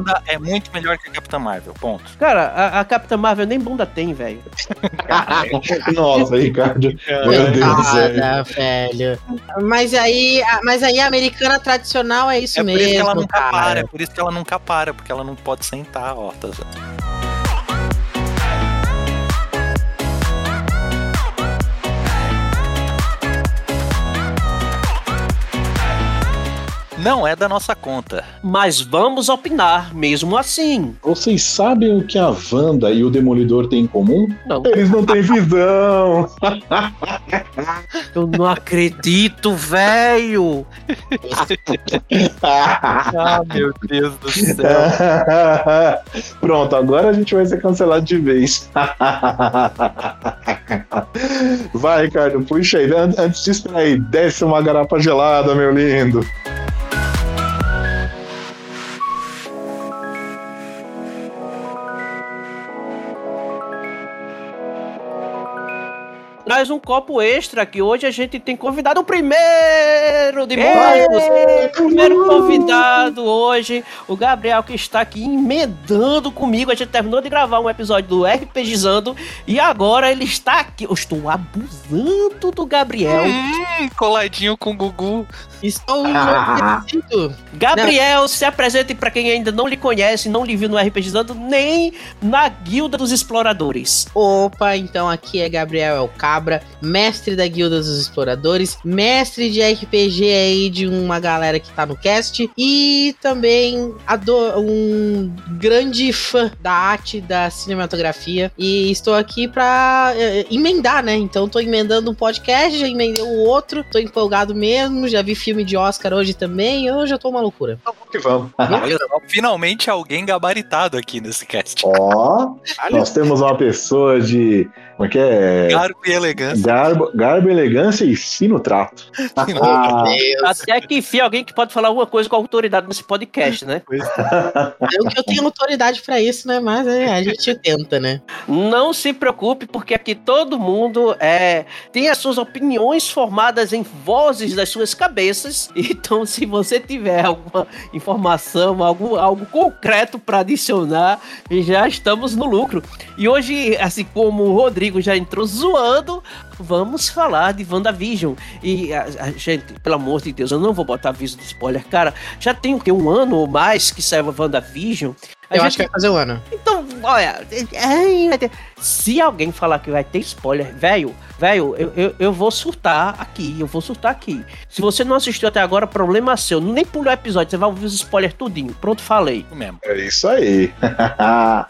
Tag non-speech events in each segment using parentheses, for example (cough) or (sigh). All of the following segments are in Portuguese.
Wanda é muito melhor que a Capitã Marvel, ponto. Cara, a, a Capitã Marvel nem bunda tem, velho. (laughs) Nossa, Ricardo. Meu Deus do céu. Velho. Mas aí, a- mas aí a americana tradicional é isso é por mesmo, isso que ela nunca cara. para, é por isso que ela nunca para, porque ela não pode sentar, ó. Tá... Não é da nossa conta. Mas vamos opinar, mesmo assim. Vocês sabem o que a Wanda e o Demolidor têm em comum? Não, Eles não têm visão. (laughs) eu não acredito, velho. Ah, meu Deus do céu. (laughs) Pronto, agora a gente vai ser cancelado de vez. (laughs) Vai, Ricardo, puxa aí. An- Antes disso, peraí, desce uma garapa gelada, meu lindo. Traz um copo extra que hoje a gente tem convidado o primeiro de muitos. O primeiro convidado hoje, o Gabriel, que está aqui emendando comigo. A gente terminou de gravar um episódio do RPGizando e agora ele está aqui. Eu estou abusando do Gabriel. Hum, coladinho com o Gugu. Estou enlouquecido. Gabriel, se apresente para quem ainda não lhe conhece, não lhe viu no RPGizando, nem na Guilda dos Exploradores. Opa, então aqui é Gabriel El Cabra, mestre da Guilda dos Exploradores, mestre de RPG aí de uma galera que tá no cast e também um grande fã da arte da cinematografia e estou aqui pra eh, emendar, né? Então tô emendando um podcast, já emendei o outro, tô empolgado mesmo, já vi filme de Oscar hoje também, hoje eu tô uma loucura. Que vamos. Olha só, finalmente alguém gabaritado aqui nesse cast. Ó, nós temos uma pessoa de. Como é que é? Garbo e elegância. Garbo, garbo, elegância e fino trato. (laughs) Ah, Até que enfim, alguém que pode falar alguma coisa com autoridade nesse podcast, né? Eu que eu tenho autoridade pra isso, né? Mas é, a gente tenta, né? Não se preocupe, porque aqui todo mundo é, tem as suas opiniões formadas em vozes das suas cabeças. (laughs) Então, se você tiver alguma informação, algo, algo concreto para adicionar, já estamos no lucro. E hoje, assim como o Rodrigo já entrou zoando, vamos falar de WandaVision. E, a, a gente, pelo amor de Deus, eu não vou botar aviso de spoiler, cara. Já tem o quê? Um ano ou mais que saiu a WandaVision. A Eu gente acho que vai fazer um ano. então, olha, ai, vai ter- se alguém falar que vai ter spoiler, velho, velho, eu, eu, eu vou surtar aqui, eu vou surtar aqui. Se você não assistiu até agora, problema seu. Nem pulou o episódio, você vai ouvir os spoilers tudinho. Pronto, falei. Mesmo. é isso aí. (laughs)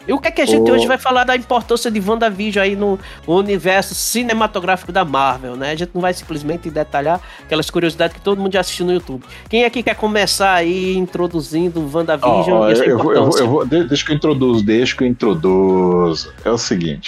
E o que é que a gente Ô. hoje vai falar da importância de WandaVision aí no universo cinematográfico da Marvel, né? A gente não vai simplesmente detalhar aquelas curiosidades que todo mundo já assistiu no YouTube. Quem aqui quer começar aí introduzindo WandaVision Ó, e essa eu, eu, eu vou- de- deixa que eu introduzo, deixa que eu introduzo. É o seguinte: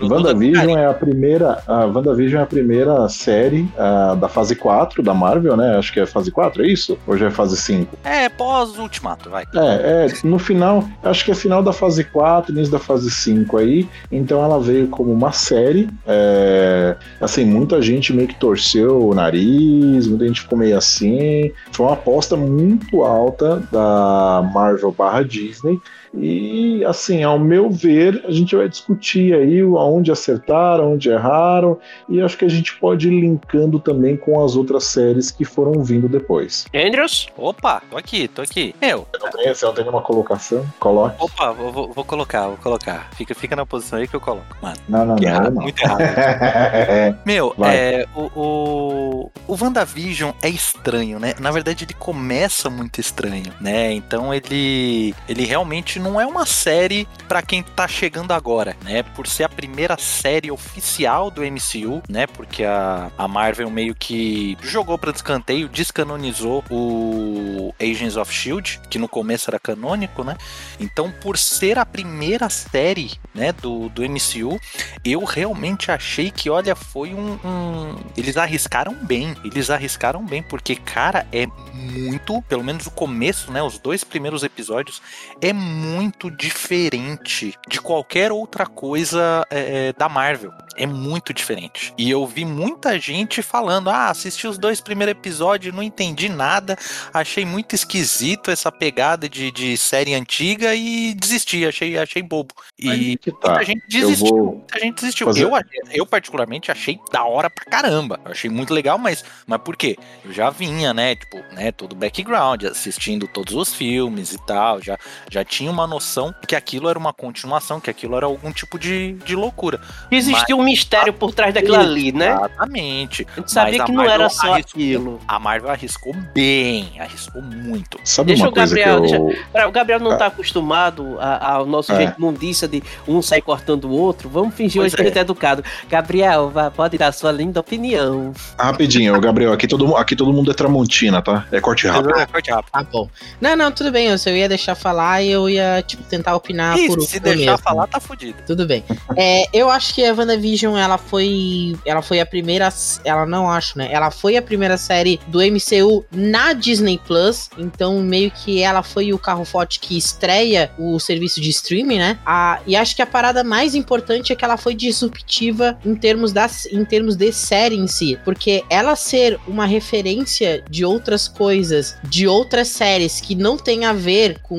WandaVision é a primeira. A WandaVision é a primeira série ah, da fase 4 da Marvel, né? Acho que é fase 4, é isso? Ou já é fase 5? É, pós-ultimato, vai. É, é, no final, acho que é final da fase 4, início da fase 5 aí. Então ela veio como uma série. é, assim, muita gente meio que torceu o nariz, muita gente ficou meio assim. Foi uma aposta muito alta da Marvel barra Disney. E assim, ao meu ver, a gente vai discutir aí aonde acertaram, onde erraram, e acho que a gente pode ir linkando também com as outras séries que foram vindo depois. Andrews? Opa, tô aqui, tô aqui. Meu, Você não tem, você não tem nenhuma colocação? Coloque. opa, vou, vou- vou colocar, vou colocar. Fica, fica na posição aí que eu coloco, mano. Não, não, Que não. errado, não. muito errado. (laughs) Meu, é, o, o, o WandaVision é estranho, né? Na verdade, ele começa muito estranho, né? Então ele, ele realmente não é uma série pra quem tá chegando agora, né? Por ser a primeira série oficial do MCU, né? Porque a, a Marvel meio que jogou pra descanteio, descanonizou o Agents of Shield, que no começo era canônico, né? Então, por ser a primeira série, né, do, do MCU, eu realmente achei que, olha, foi um, um- Eles arriscaram bem. Eles arriscaram bem, porque, cara, é muito. Pelo menos o começo, né? Os dois primeiros episódios é muito diferente diferente de qualquer outra coisa é, é, da Marvel. É muito diferente. E eu vi muita gente falando: ah, assisti os dois primeiros episódios, não entendi nada, achei muito esquisito essa pegada de, de série antiga e desisti, achei, achei bobo. E tá. muita gente desistiu. vou Muita gente desistiu. fazer- Eu, eu, particularmente, achei da hora pra caramba. Eu achei muito legal, mas, mas por quê? Eu já vinha, né? Tipo, né, todo o background, assistindo todos os filmes e tal. Já, já tinha uma noção que aquilo era uma continuação, que aquilo era algum tipo de, de loucura. Existia um mistério por trás daquilo ali, né? Exatamente. A gente sabia Mas que não era só arriscou. aquilo. A Marvel arriscou bem, arriscou muito. Sabe Deixa uma o coisa Gabriel, que eu. Pera, O Gabriel não tá acostumado ao nosso É. jeito mundiça de um sair cortando o outro. Vamos fingir Pois hoje que a é. é educado. Gabriel, vá, pode dar sua linda opinião. Rapidinho, Gabriel, aqui todo, aqui todo mundo é Tramontina, tá? É corte rápido. Ah, corte rápido. Tá bom. Não, não, tudo bem. Eu só ia deixar falar e eu ia, tipo, tentar opinar Ih, por se último deixar mesmo. falar, tá fudido. Tudo bem. É, eu acho que a WandaVision, ela foi. Ela foi a primeira. Ela não acho, né? Ela foi a primeira série do MCU na Disney Plus. Então, meio que ela foi o carro forte que estreia o serviço de streaming, né? A, e acho que a parada mais importante é que ela foi disruptiva em termos, das, em termos de série em si. Porque ela ser uma referência de outras coisas, de outras séries que não tem a ver com,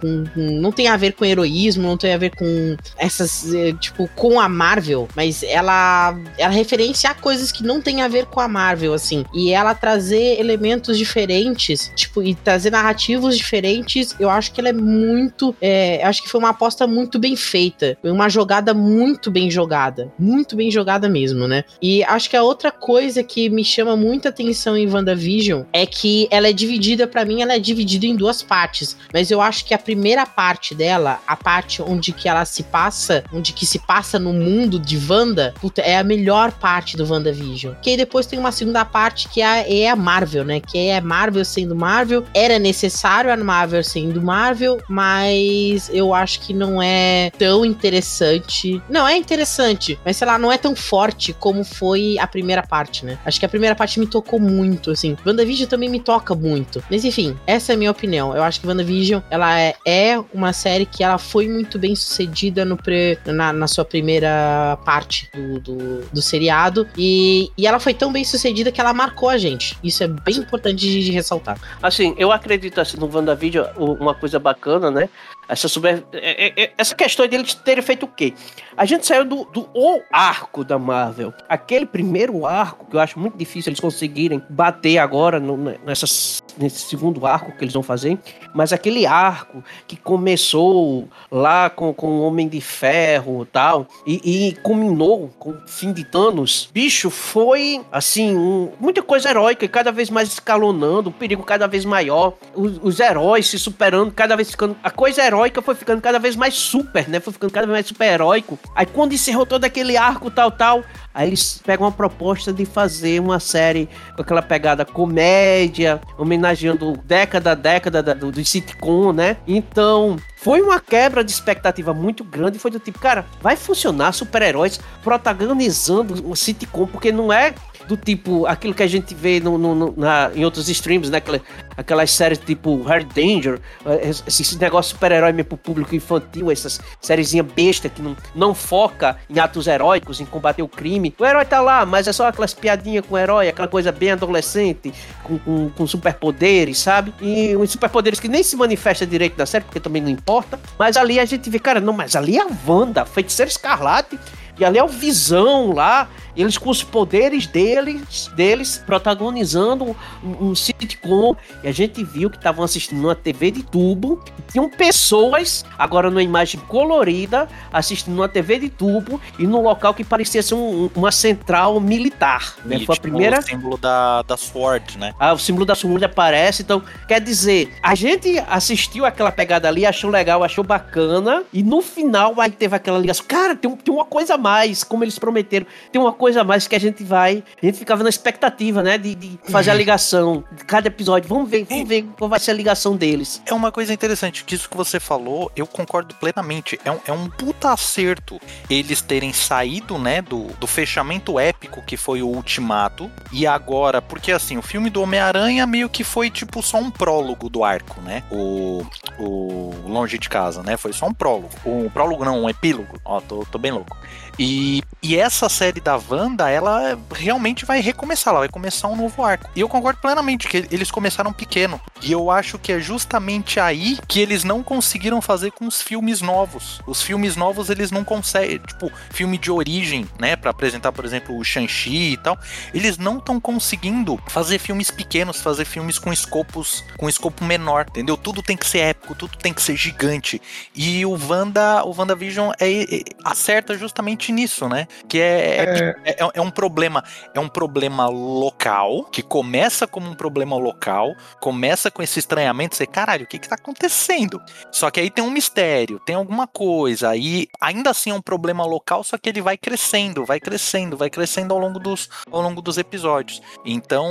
com- com- não tem a ver com heroísmo, não tem a ver com essas, eh, tipo, com a Marvel, mas ela, ela referencia a coisas que não tem a ver com a Marvel, assim. E ela trazer elementos diferentes, tipo, e trazer narrativos diferentes, eu acho que ela é muito, é, acho que foi uma aposta muito bem feita, foi uma jogada muito bem jogada, muito bem jogada mesmo, né? E acho que a outra coisa que me chama muita atenção em WandaVision é que ela é dividida, pra mim, ela é dividida em duas partes. Mas eu acho que a primeira parte dela, a parte onde que ela se passa, onde que se passa no mundo de Wanda, puta, é a melhor parte do WandaVision. Que aí depois tem uma segunda parte que é a, é Marvel, né? Que é Marvel sendo Marvel. Era necessário a Marvel sendo Marvel, mas eu acho que não é tão interessante. Não, é interessante, mas sei lá, não é tão forte como foi a primeira parte, né? Acho que a primeira parte me tocou muito, assim. WandaVision também me toca muito. Mas enfim, essa é a minha opinião. Eu acho que WandaVision, ela é, é uma série que ela foi muito bem sucedida no pre- na, na sua primeira parte do, do, do seriado. E, e ela foi tão bem sucedida que ela marcou a gente. Isso é bem importante de, de ressaltar. Assim, eu acredito assim, no WandaVision, uma coisa bacana, né? Essa, super, é- é- é- essa questão deles terem feito o quê? A gente saiu do, do o arco da Marvel. Aquele primeiro arco, que eu acho muito difícil eles conseguirem bater agora no, nesse segundo arco que eles vão fazer. Mas aquele arco que começou lá com, com o Homem de Ferro e tal, e, e culminou com o fim de Thanos, bicho, foi assim, um- muita coisa heróica e cada vez mais escalonando, o perigo cada vez maior, os, os heróis se superando, cada vez ficando. A coisa heróica foi ficando cada vez mais super, né? Foi ficando cada vez mais super heróico. Aí quando encerrou todo aquele arco tal, tal, aí eles pegam uma proposta de fazer uma série com aquela pegada comédia, homenageando década a década da- do, do sitcom, né? Então, foi uma quebra de expectativa muito grande. Foi do tipo, cara, vai funcionar super-heróis protagonizando um sitcom, porque não é do tipo aquilo que a gente vê no, no- no- na- em outros streams, né? Aquela- aquelas séries tipo Hard Danger, eh, esse, esse negócio super-herói meio pro público infantil, essas sériezinha besta que não, não foca em atos heróicos, em combater o crime. O herói tá lá, mas é só aquelas piadinhas com o herói, aquela coisa bem adolescente, com, com, com superpoderes, sabe? E uns superpoderes que nem se manifesta direito na série, porque também não importa. Mas ali a gente vê, cara, não, mas ali é a Wanda, feiticeira escarlate. E ali é o Visão lá, eles com os poderes deles, deles protagonizando um, um sitcom. E a gente viu que estavam assistindo uma TV de tubo. E tinham pessoas, agora numa imagem colorida, assistindo uma TV de tubo e num local que parecia ser um- um- uma central militar. Né? E, Foi a tipo, primeira O símbolo da, da Sword, né? ah, o símbolo da Sword aparece, então quer dizer, a gente assistiu aquela pegada ali, achou legal, achou bacana, e no final aí teve aquela ligação, cara, tem, tem uma coisa a mais, como eles prometeram, tem uma coisa a mais que a gente vai, a gente ficava na expectativa, né, de, de fazer a ligação de cada episódio, vamos ver, vamos ver qual vai ser a ligação deles. É uma coisa interessante, que isso que você falou, eu concordo plenamente. É um, é um puta acerto eles terem saído, né, do, do fechamento épico que foi o Ultimato, e agora, porque assim, o filme do Homem-Aranha meio que foi tipo só um prólogo do arco, né? O, o Longe de Casa, né? Foi só um prólogo. Um prólogo não, um epílogo. Ó, tô, tô bem louco. E, e essa série da Wanda, ela realmente vai recomeçar, ela vai começar um novo arco. E eu concordo plenamente que eles começaram pequeno. E eu acho que é justamente aí que eles não conseguiram fazer com os filmes novos. Os filmes novos eles não conseguem, tipo, filme de origem, né, para apresentar, por exemplo, o Shang-Chi e tal, eles não estão conseguindo fazer filmes pequenos, fazer filmes com escopos, com escopo menor, entendeu? Tudo tem que ser épico, tudo tem que ser gigante. E o Wanda, o WandaVision é, é acerta justamente nisso, né? Que é, é. é, é, é um problema, é um problema local, que começa como um problema local, começa com esse estranhamento, você, caralho, o que que tá acontecendo? Só que aí tem um mistério, tem alguma coisa, aí ainda assim é um problema local, só que ele vai crescendo, vai crescendo, vai crescendo ao longo dos, ao longo dos episódios. Então,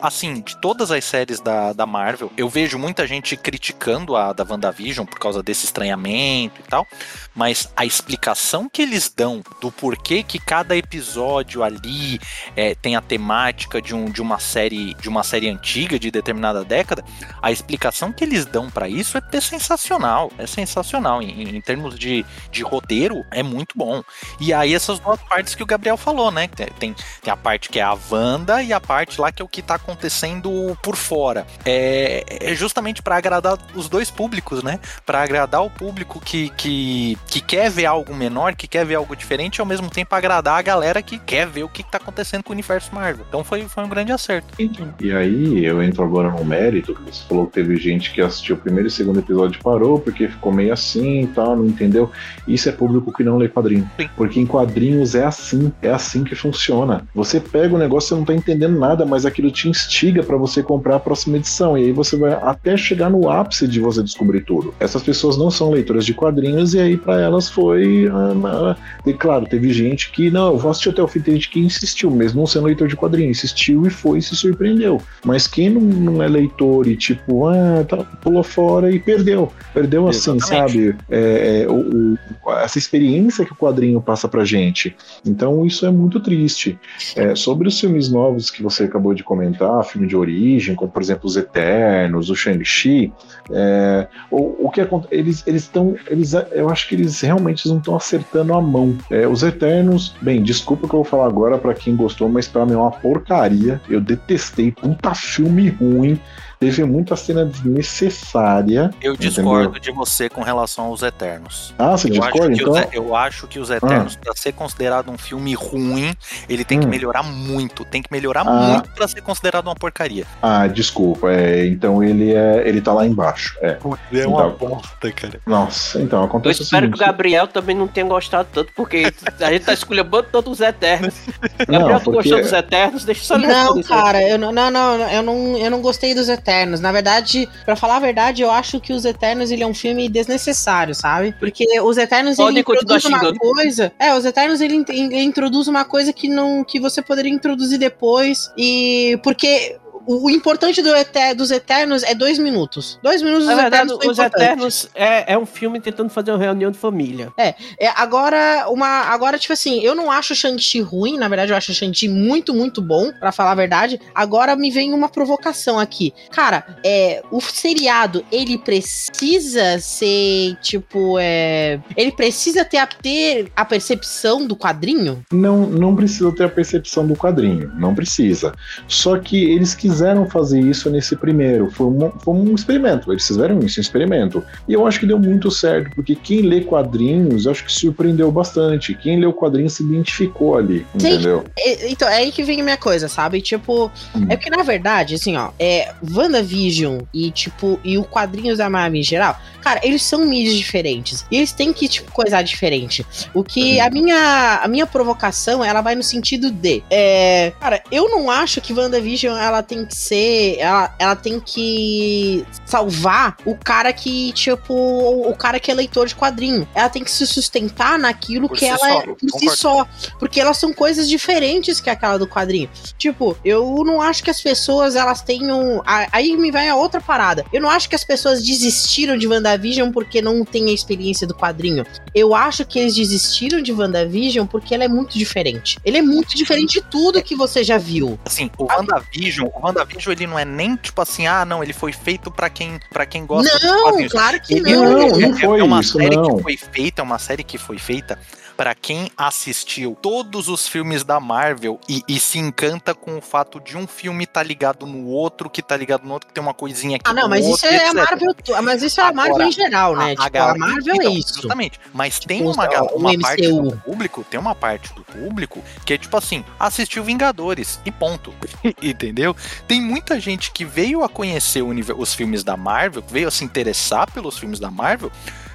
assim, de todas as séries da, da Marvel, eu vejo muita gente criticando a da WandaVision por causa desse estranhamento e tal, mas a explicação que eles dão do porquê que cada episódio ali é, tem a temática de, um, de uma série de uma série antiga de determinada década, a explicação que eles dão para isso é, é, sensacional, é sensacional em, em, termos de, de roteiro é muito bom. E aí essas duas partes que o Gabriel falou, né? Tem, tem a parte que é a Wanda e a parte lá que é o que tá acontecendo por fora. É, é justamente para agradar os dois públicos, né? Para agradar o público que, que, que quer ver algo menor, que quer ver algo diferente e ao mesmo tempo agradar a galera que quer ver o que, que tá acontecendo com o universo Marvel. Então foi, foi um grande acerto. E aí eu entro agora no mérito, que você falou que teve gente que assistiu o primeiro e segundo episódio e parou porque ficou meio assim e tal, não entendeu. Isso é público que não lê quadrinho. Sim. Porque em quadrinhos é assim, é assim que funciona. Você pega o negócio, você não tá entendendo nada, mas aquilo te instiga para você comprar a próxima edição. E aí você vai até chegar no ápice de você descobrir tudo. Essas pessoas não são leitoras de quadrinhos e aí para elas foi. Ah, e teve gente que, não, eu vou assistir até o fim, tem gente que insistiu, mesmo não sendo leitor de quadrinhos, insistiu e foi e se surpreendeu. Mas quem não, não é leitor e tipo, ah, tá, pulou fora e perdeu. Perdeu assim, sabe? É, é, o, o, essa experiência que o quadrinho passa pra gente. Então isso é muito triste. É, sobre os filmes novos que você acabou de comentar, filme de origem, como por exemplo Os Eternos, o Shang-Chi, é, o, o que acontece, eles estão, eles, eu acho que eles realmente não estão acertando a mão. É, os Eternos, bem, desculpa que eu vou falar agora para quem gostou, mas para mim é uma porcaria. Eu detestei, puta filme ruim teve muita cena desnecessária. Eu discordo entendeu? de você com relação aos Eternos. Ah, você eu discorda? Acho então... Os, eu acho que os Eternos, ah. para ser considerado um filme ruim, ele tem hum. que melhorar muito. Tem que melhorar ah. muito para ser considerado uma porcaria. Ah, desculpa. É, então ele é, ele tá lá embaixo. É, é uma então, bosta, cara. Nossa, então acontece. Eu espero seguinte, que o Gabriel também não tenha gostado tanto, porque a gente tá escolhendo todos os Eternos. (laughs) Gabriel, não, porque... gostou dos Eternos? Deixa eu só ler Não, cara, eu não, não, não, eu não, eu não gostei dos Eternos. Eternos. Na verdade, para falar a verdade, eu acho que Os Eternos ele é um filme desnecessário, sabe? Porque Os Eternos Pode ele introduz uma xingando. coisa. É, Os Eternos ele, ele introduz uma coisa que não que você poderia introduzir depois e porque o, o importante do Eter, dos Eternos é dois minutos. Dois minutos dos verdade, Eternos. Os Eternos é, é um filme tentando fazer uma reunião de família. É, é. Agora, uma. Agora, tipo assim, eu não acho o Shang-Chi ruim, na verdade, eu acho o Shang-Chi muito, muito bom, para falar a verdade. Agora me vem uma provocação aqui. Cara, é, o seriado, ele precisa ser, tipo, é. Ele precisa ter a, ter a percepção do quadrinho? Não, não precisa ter a percepção do quadrinho. Não precisa. Só que eles quiseram quiseram fazer isso nesse primeiro. Foi um, foi um experimento. Eles fizeram isso, um experimento. E eu acho que deu muito certo, porque quem lê quadrinhos, acho que surpreendeu bastante. Quem leu quadrinhos se identificou ali, Sim, entendeu? então, é aí que vem a minha coisa, sabe? Tipo, hum. é que na verdade, assim, ó, é WandaVision e, tipo, e o quadrinhos da Marvel em geral, cara, eles são mídias diferentes. E eles têm que, tipo, coisar diferente. O que uhum. a minha, a minha provocação, ela vai no sentido de, é, cara, eu não acho que WandaVision, ela tem que ser. Ela, ela tem que salvar o cara que, tipo, o, cara que é leitor de quadrinho. Ela tem que se sustentar naquilo por que ela só, é por si só. Porque elas são coisas diferentes que aquela do quadrinho. Tipo, eu não acho que as pessoas elas tenham. Aí me vai a outra parada. Eu não acho que as pessoas desistiram de WandaVision WandaVision porque não tem a experiência do quadrinho. Eu acho que eles desistiram de WandaVision porque ela é muito diferente. Ele é muito diferente de tudo que você já viu. Assim, o WandaVision, o WandaVision ele não é nem tipo assim, ah, não, ele foi feito pra quem, pra quem gosta Não, quadrinhos. claro que Ele não. Não, é, não foi é uma isso, série não. que foi feita, é uma série que foi feita pra quem assistiu todos os filmes da Marvel e, e se encanta com o fato de um filme tá ligado no outro, que tá ligado no outro, que tem uma coisinha aqui Ah, não, mas isso outro, é a etc. Marvel, to- mas isso é a Marvel Agora, em geral, né? A- a tipo, a galera- Marvel é então, isso. Justamente. Mas tem Tipo, uma, gal- o uma parte do público, tem uma parte do público que é tipo assim, assistiu Vingadores e ponto. (laughs) Entendeu? Tem muita gente que veio a conhecer os filmes da Marvel, veio a se interessar pelos filmes da Marvel.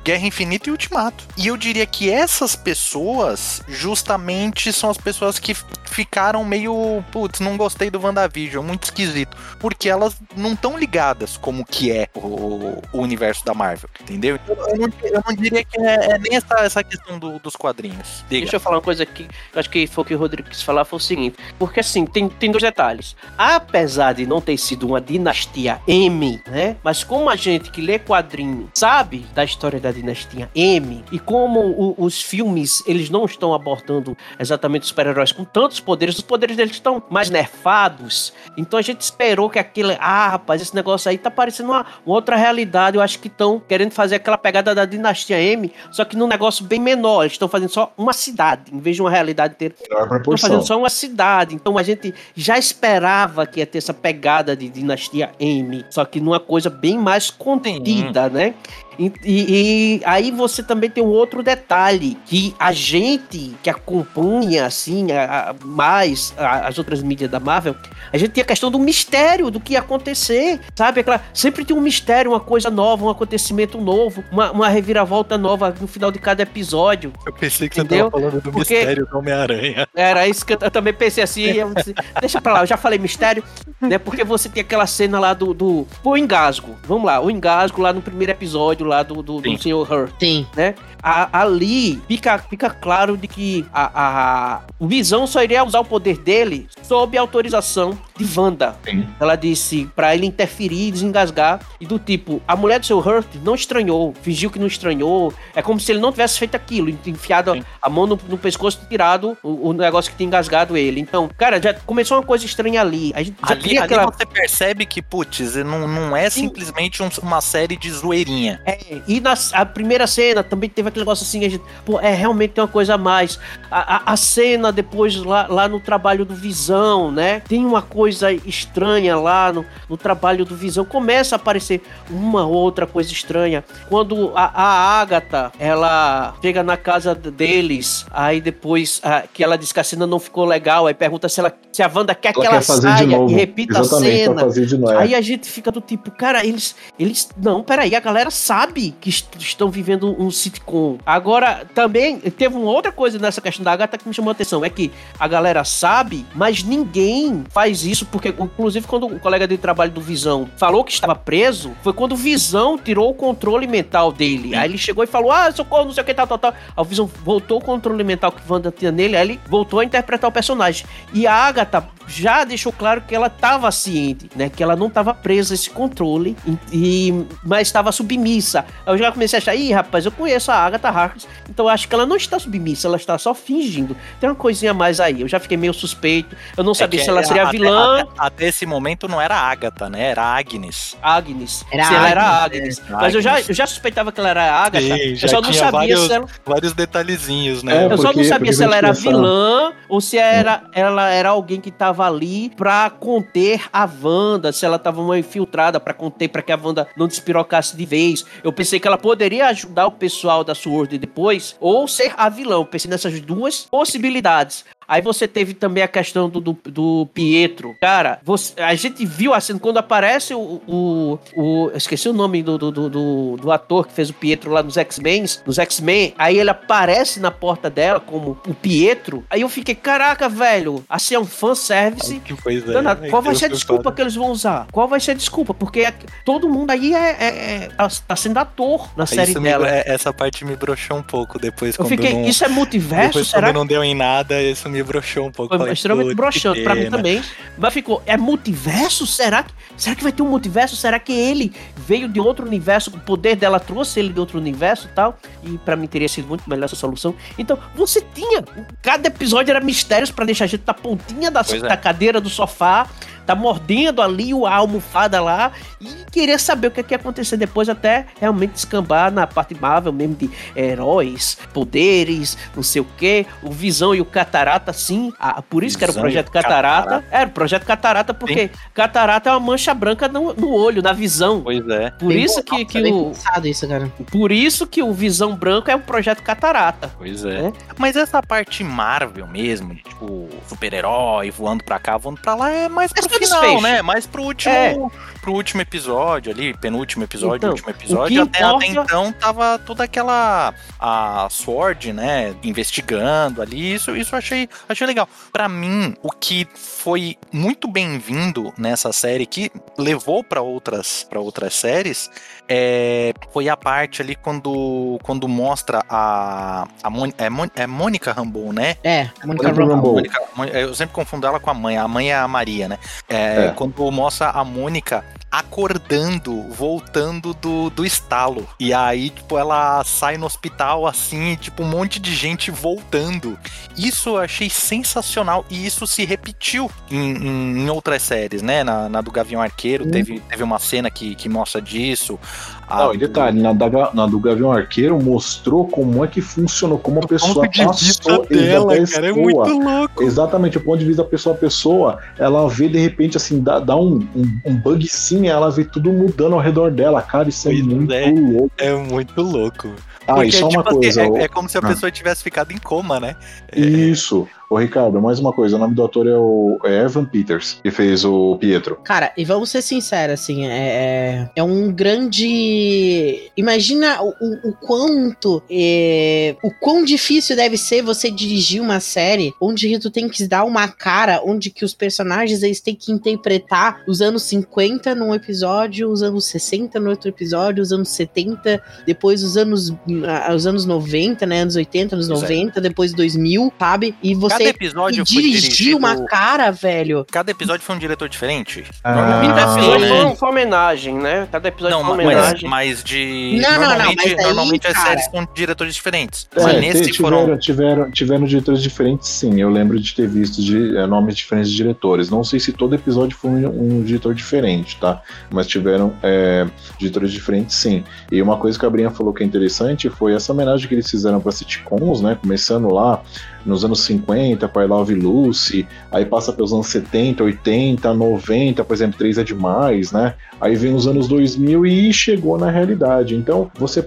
Guerra Infinita e Ultimato. E eu diria que essas pessoas, justamente, são as pessoas que ficaram meio, putz, não gostei do WandaVision, muito esquisito. Porque elas não estão ligadas como que é o, o universo da Marvel, entendeu? Então, eu não, eu não diria que é, é nem essa, essa questão do- dos quadrinhos. Diga. Deixa eu falar uma coisa aqui, eu acho que foi o que o Rodrigo quis falar, foi o seguinte, porque assim, tem, tem dois detalhes. Apesar de não ter sido uma dinastia M, né, mas como a gente que lê quadrinho sabe da história da dinastia M, e como o- os filmes, eles não estão abordando exatamente os super-heróis com tantos poderes, os poderes deles estão mais nerfados, então a gente esperou que aquele, ah, rapaz, esse negócio aí tá parecendo uma, uma outra realidade, eu acho que estão querendo fazer aquela pegada da dinastia M, só que num negócio bem menor, eles estão fazendo só uma cidade, em vez de uma realidade inteira. Estão fazendo só uma cidade. Então a gente já esperava que ia ter essa pegada de dinastia M. Só que numa coisa bem mais contida, né? E, e- e aí você também tem um outro detalhe que a gente que acompanha assim a- a- mais a- as outras mídias da Marvel, a gente tem a questão do mistério do que ia acontecer, sabe? Aquela, sempre tem um mistério, uma coisa nova, um acontecimento novo, uma, uma reviravolta nova no final de cada episódio. Eu pensei que Entendeu? falando do Porque- mistério do Homem-Aranha. Era isso que eu, eu também pensei assim. (laughs) disse, deixa pra lá, eu já falei mistério, né? Porque você tem aquela cena lá do. do o engasgo. Vamos lá, o engasgo lá no primeiro episódio lá do, do, do Sr. Hurt, Sim. né? A- ali fica, fica claro de que a, a- o Visão só iria usar o poder dele sob autorização de Wanda. Sim. Ela disse pra ele interferir, desengasgar. E do tipo, a mulher do seu Hurt não estranhou, fingiu que não estranhou. É como se ele não tivesse feito aquilo, enfiado Sim. a mão no, no pescoço e tirado o, o negócio que tinha engasgado ele. Então, cara, já começou uma coisa estranha ali. A gente ali aquela. você percebe que, putz, não, não é Sim. simplesmente um- uma série de zoeirinha. É, e na a primeira cena também teve aquele negócio assim, a gente, pô, é realmente tem uma coisa a mais. A, a, a cena depois lá, lá no trabalho do Visão, né? Tem uma coisa estranha lá no, no trabalho do Visão. Começa a aparecer uma outra coisa estranha. Quando a, a Agatha, ela chega na casa deles, aí depois ah, que ela diz que a cena não ficou legal, aí pergunta se, ela, se a Wanda quer Ela que ela quer saia e repita a Exatamente, cena. novo. É. Aí a gente fica do tipo, cara, eles. Eles. Não, peraí, a galera sabe que est- estão vivendo um sitcom. Agora, também teve uma outra coisa nessa questão da Agatha que me chamou a atenção: é que a galera sabe, mas ninguém faz isso, porque, inclusive, quando o colega de trabalho do Visão falou que estava preso, foi quando o Visão tirou o controle mental dele. Aí ele chegou e falou: Ah, socorro, não sei o que, tal, tal, tal. Aí o Visão voltou o controle mental que Wanda tinha nele, aí ele voltou a interpretar o personagem. E a Agatha já deixou claro que ela estava ciente, né? Que ela não estava presa a esse controle, e, e- mas estava submissa. Aí Eu já comecei a achar, ih, rapaz, eu conheço a Agatha Harkness, então eu acho que ela não está submissa, ela está só fingindo. Tem uma coisinha a mais aí. Eu já fiquei meio suspeito. Eu não sabia É que se ela seria até- vilã, Até, até esse momento não era a Agatha, né? Era a Agnes. Agnes. Era se ela era Agnes, Agnes. Mas eu já, eu já suspeitava que ela era a Agatha. Sim, eu já só não sabia vários- se ela. Vários detalhezinhos, É, né? Eu só não sabia se ela era pensar. vilã ou se era, ela era alguém que tava ali pra conter a Wanda, se ela tava uma infiltrada pra conter, pra que a Wanda não despirocasse de vez. Eu pensei que ela poderia ajudar o pessoal da SWORD depois, ou ser a vilã. Eu pensei nessas duas possibilidades. Aí você teve também a questão do, do, do Pietro. Cara, você- a gente viu assim, quando aparece o. o, o- esqueci o nome do, do, do, do- ator que fez o Pietro lá nos X-Men. Nos X-Men, aí ele aparece na porta dela como o Pietro. Aí eu fiquei, caraca, velho, assim é um fanservice. Que coisa. Danado, é, qual vai que ser a desculpa que eles vão usar? Qual vai ser a desculpa? Porque todo mundo aí é, é- é- tá, tá sendo ator na série Isso dela. é, essa parte me broxou um pouco depois eu fiquei, não, isso é multiverso? depois Será quando não deu em nada, isso me me broxou um pouco. Foi Falei, extremamente "Putz, broxante pra mim pena." também. Mas ficou, é multiverso? Será que, será que vai ter um multiverso? Será que ele veio de outro universo? O poder dela trouxe ele de outro universo e tal? E pra mim teria sido muito melhor essa solução. Então, você tinha. Cada episódio era mistérios pra deixar a gente na pontinha da, é. da cadeira do sofá, tá mordendo ali o- a almofada lá e querer saber o que, é que ia acontecer depois, até realmente descambar na parte Marvel mesmo de heróis, poderes, não sei o que. O Visão e o Catarata, sim. Ah, por isso que era o Visão projeto e Catarata. Catarata. Era o projeto Catarata, porque Catarata é uma mancha branca no, no olho, na visão. Pois é. Por Bem isso bom, que, que o. isso, cara. Por isso que o Visão Branco é o projeto Catarata. Pois é. É. Mas essa parte Marvel mesmo, de, tipo, super-herói voando pra cá, voando pra lá, é mais É pro só final, desfecho. né? Mais pro último, É. pro último episódio ali, penúltimo episódio, Então, último episódio. Até, até importa- então tava toda aquela a Sword, né, investigando ali. Isso, isso eu achei, achei legal. Pra mim, o que foi muito bem-vindo nessa série que levou pra outras para outras séries é, foi a parte ali quando, quando mostra a, a Mon- é, Mon- é Mônica Rambeau, né? É, Mônica Mônica Rambeau. Mônica- eu sempre confundo ela com a mãe. A mãe é a Maria, né? É, É. Quando mostra a Mônica acordando, voltando do, do estalo. E aí, tipo, ela sai no hospital assim, e, tipo, um monte de gente voltando. Isso eu achei sensacional. E isso se repetiu em, em- em outras séries, né? Na, na do Gavião Arqueiro, Hum. teve, teve uma cena que, que mostra disso. Não, e detalhe, na, da, na do Gavião Arqueiro mostrou como é que funcionou, como a pessoa ponto de vista passou dela, exata cara, é muito louco. Exatamente, o ponto de vista da pessoa a pessoa, ela vê de repente assim, dá, dá um, um, um bug sim, ela vê tudo mudando ao redor dela, cara, isso é Pois muito é. louco. É muito louco. Ah, e só uma tipo, assim, coisa, é, o- é como se a Ah. pessoa tivesse ficado em coma, né? É, Isso. Ô, Ricardo, mais uma coisa. O nome do ator é o é Evan Peters, que fez o Pietro. Cara, e vamos ser sinceros, assim, é, é, é um grande. Imagina o, o, o quanto. é, o quão difícil deve ser você dirigir uma série onde tu tem que dar uma cara, onde que os personagens eles têm que interpretar os anos 50 num episódio, os anos 60 no outro episódio, os anos 70, depois os anos, ah, os anos 90, né? Anos 80, anos Pois é. 90, depois 2000, sabe? E Cada episódio foi dirigir dirigido... uma cara, velho. Cada episódio foi um diretor diferente? Ah, Normalmente Cada episódio né? foi uma- homenagem, né? Cada episódio Não, foi uma mas, homenagem. mas de. Não, não, não, normalmente, mas aí, normalmente as cara- séries são diretores diferentes. É, mas nesse tiveram, foram. tiveram, tiveram diretores diferentes, sim. Eu lembro de ter visto de, é, nomes diferentes de diretores. Não sei se todo episódio foi um, um diretor diferente, tá? Mas tiveram é, diretores diferentes, sim. E uma coisa que a Brinha falou que é interessante foi essa homenagem que eles fizeram para sitcoms, né? Começando lá nos anos 50, com I Love Lucy, aí passa pelos anos 70, 80, 90, por exemplo, 3 é demais, né? Aí vem os anos 2000 e chegou na realidade. Então, você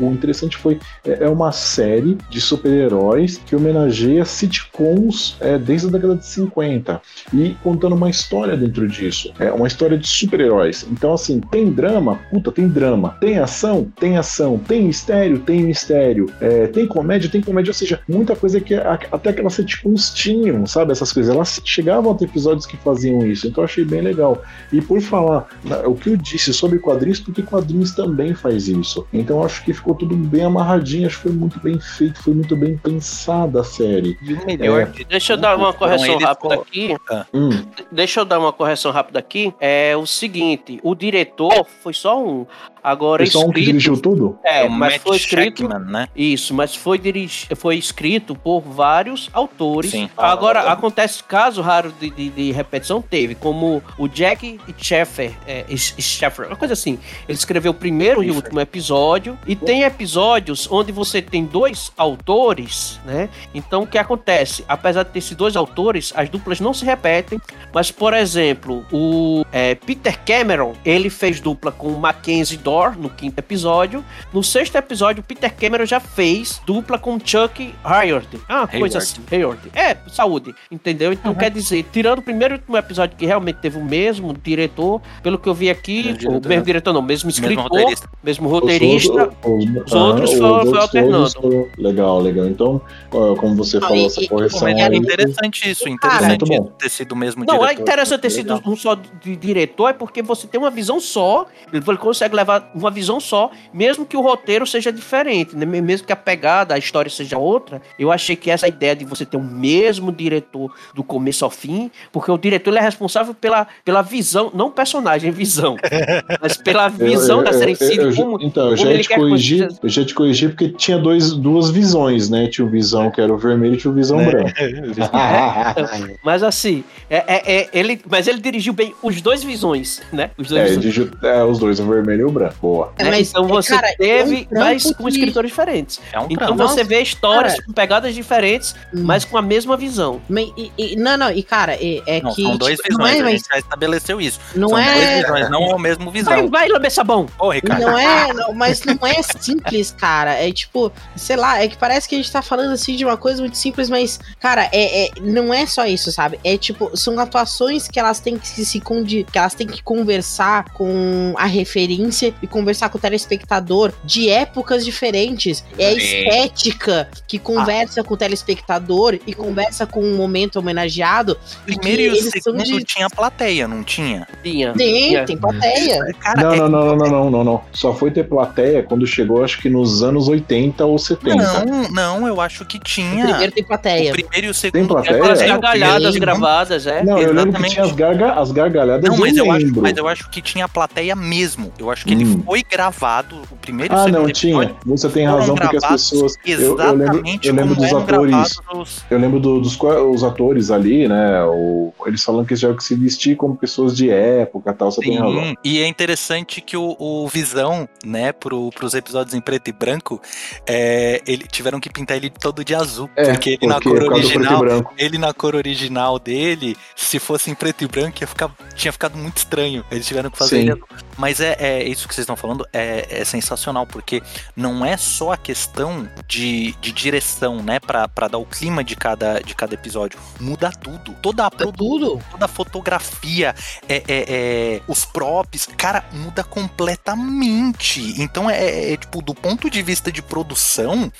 o interessante foi é é uma série de super-heróis que homenageia sitcoms é, desde a década de 50 e contando uma história dentro disso. É uma história de super-heróis. Então, assim, tem drama? Puta, tem drama. Tem ação? Tem ação. Tem mistério? Tem mistério. É, tem comédia? Tem comédia. Ou seja, muita coisa que a- até aquelas sitcoms tinham, sabe? Essas coisas. Elas chegavam a ter episódios que faziam isso. Então, eu achei bem legal. E por falar o que eu disse sobre quadrinhos, porque quadrinhos também faz isso. Então, eu acho que ficou tudo bem amarradinho. Acho que foi muito bem feito, foi muito bem pensada a série. E o melhor É. de Deixa eu dar uma Foram correção rápida aqui. Hum, Deixa eu dar uma correção rápida aqui. É o seguinte: o diretor foi só um. Agora foi só um que escrito. dirigiu tudo? É, o mas Matt foi escrito. Shackman, né? Isso, mas foi, dirigi... foi escrito por vários autores. Sim. Agora, acontece caso raro de, de, de repetição, teve, como o Jack Sheffer, é, Sheffer, uma coisa assim. Ele escreveu o primeiro e o último episódio, e tem episódios onde você tem dois autores, né? Então, o que acontece? Apesar de ter esses dois autores, as duplas não se repetem, mas, por exemplo, o é, Peter Cameron, ele fez dupla com o Mackenzie No quinto episódio. No sexto episódio, o Peter Cameron já fez dupla com Chuck Hayward. Ah, coisa Hayward. assim. Hayward. É, saúde. Entendeu? Então, quer dizer, tirando o primeiro e último episódio que realmente teve o mesmo diretor, pelo que eu vi aqui, o diretor. mesmo diretor não, mesmo escritor, Mesmo roteirista. mesmo roteirista. Os, os outros foram- foi alternando. foram- legal, legal. Então, como você Não, falou, e- essa correção é aí. interessante isso, interessante isso ter sido o mesmo Não, é diretor. interessante ter sido Legal. um só de diretor, é porque você tem uma visão só, ele consegue levar uma visão só, mesmo que o roteiro seja diferente, né? mesmo que a pegada, a história seja outra. Eu achei que essa ideia de você ter o mesmo diretor do começo ao fim, porque o diretor é responsável pela, pela visão, não personagem, visão, (laughs) mas pela visão eu, da série em si. eu, como, então, eu já, te corrigi, eu já te corrigi porque tinha dois, duas visões, né? Tinha o visão que era o vermelho e tinha o visão É. branco. É, (laughs) mas assim, é, é- é- ele, mas ele dirigiu bem os dois visões, né? Os dois É, visões. é, os dois, o vermelho e o branco. Boa. É, né? mas, então você cara, teve, é um mas com de- escritores diferentes. É um Então trampo. você vê histórias cara. com pegadas diferentes, Hum. mas com a mesma visão. E- e- não, não, e cara, é, é Não, que. são dois tipo, não visões, é, a gente já estabeleceu isso. não são é. dois visões, não é o mesmo visão. Vai, vai lamber sabão. Ô, Ricardo. Não é, não, mas não é simples, cara. É tipo, sei lá, é que parece que a gente tá falando assim de uma coisa muito simples, mas, cara, é, é- não é só isso, sabe? É tipo, são atuações que elas têm que se condi que elas têm que conversar com a referência e conversar com o telespectador de épocas diferentes. É a estética que conversa com o telespectador e conversa com o momento homenageado. Primeiro e o segundo de- tinha plateia, não tinha? Tinha. Tem, tinha. tem plateia. Cara, Não, é- não, não, não, não, não, não, não. Só foi ter plateia quando chegou, acho que nos anos 80 ou 70. não, não, eu acho que O tinha. primeiro tem O plateia. primeiro e o segundo plateia? tinha Aquelas É, gargalhadas Sim, gravadas, é. Não, eu lembro que exatamente. tinha as, garga as gargalhadas, Não, mas eu eu, acho, mas eu acho que tinha plateia mesmo. Eu acho que ele Hum. foi gravado, o primeiro Ah, não, tinha. Você tem razão, porque as pessoas. Eu, eu lembro, Exatamente eu lembro dos atores. gravados. Eu lembro do- dos os atores ali, né? O, eles falando que eles tiveram que se vestir como pessoas de época tal. Você tem razão. Sim, e é interessante que o, o Visão, né, pro, pros episódios em preto e branco, é, ele, tiveram que pintar ele todo de azul. É, porque ele na porque cor do preto e original, ele na cor original dele, se fosse em preto e branco, ia ficar, tinha ficado muito estranho. Eles tiveram que fazer Sim. ele azul. Mas é, é isso que vocês estão falando, é, é sensacional, porque não é só a questão de, de direção, né, pra, pra dar o clima de cada, de cada episódio. Muda tudo. Toda a produção Tudo. toda a fotografia, é, é, é, os props, cara, muda completamente. Então é, é, é, tipo, do ponto de vista de produção,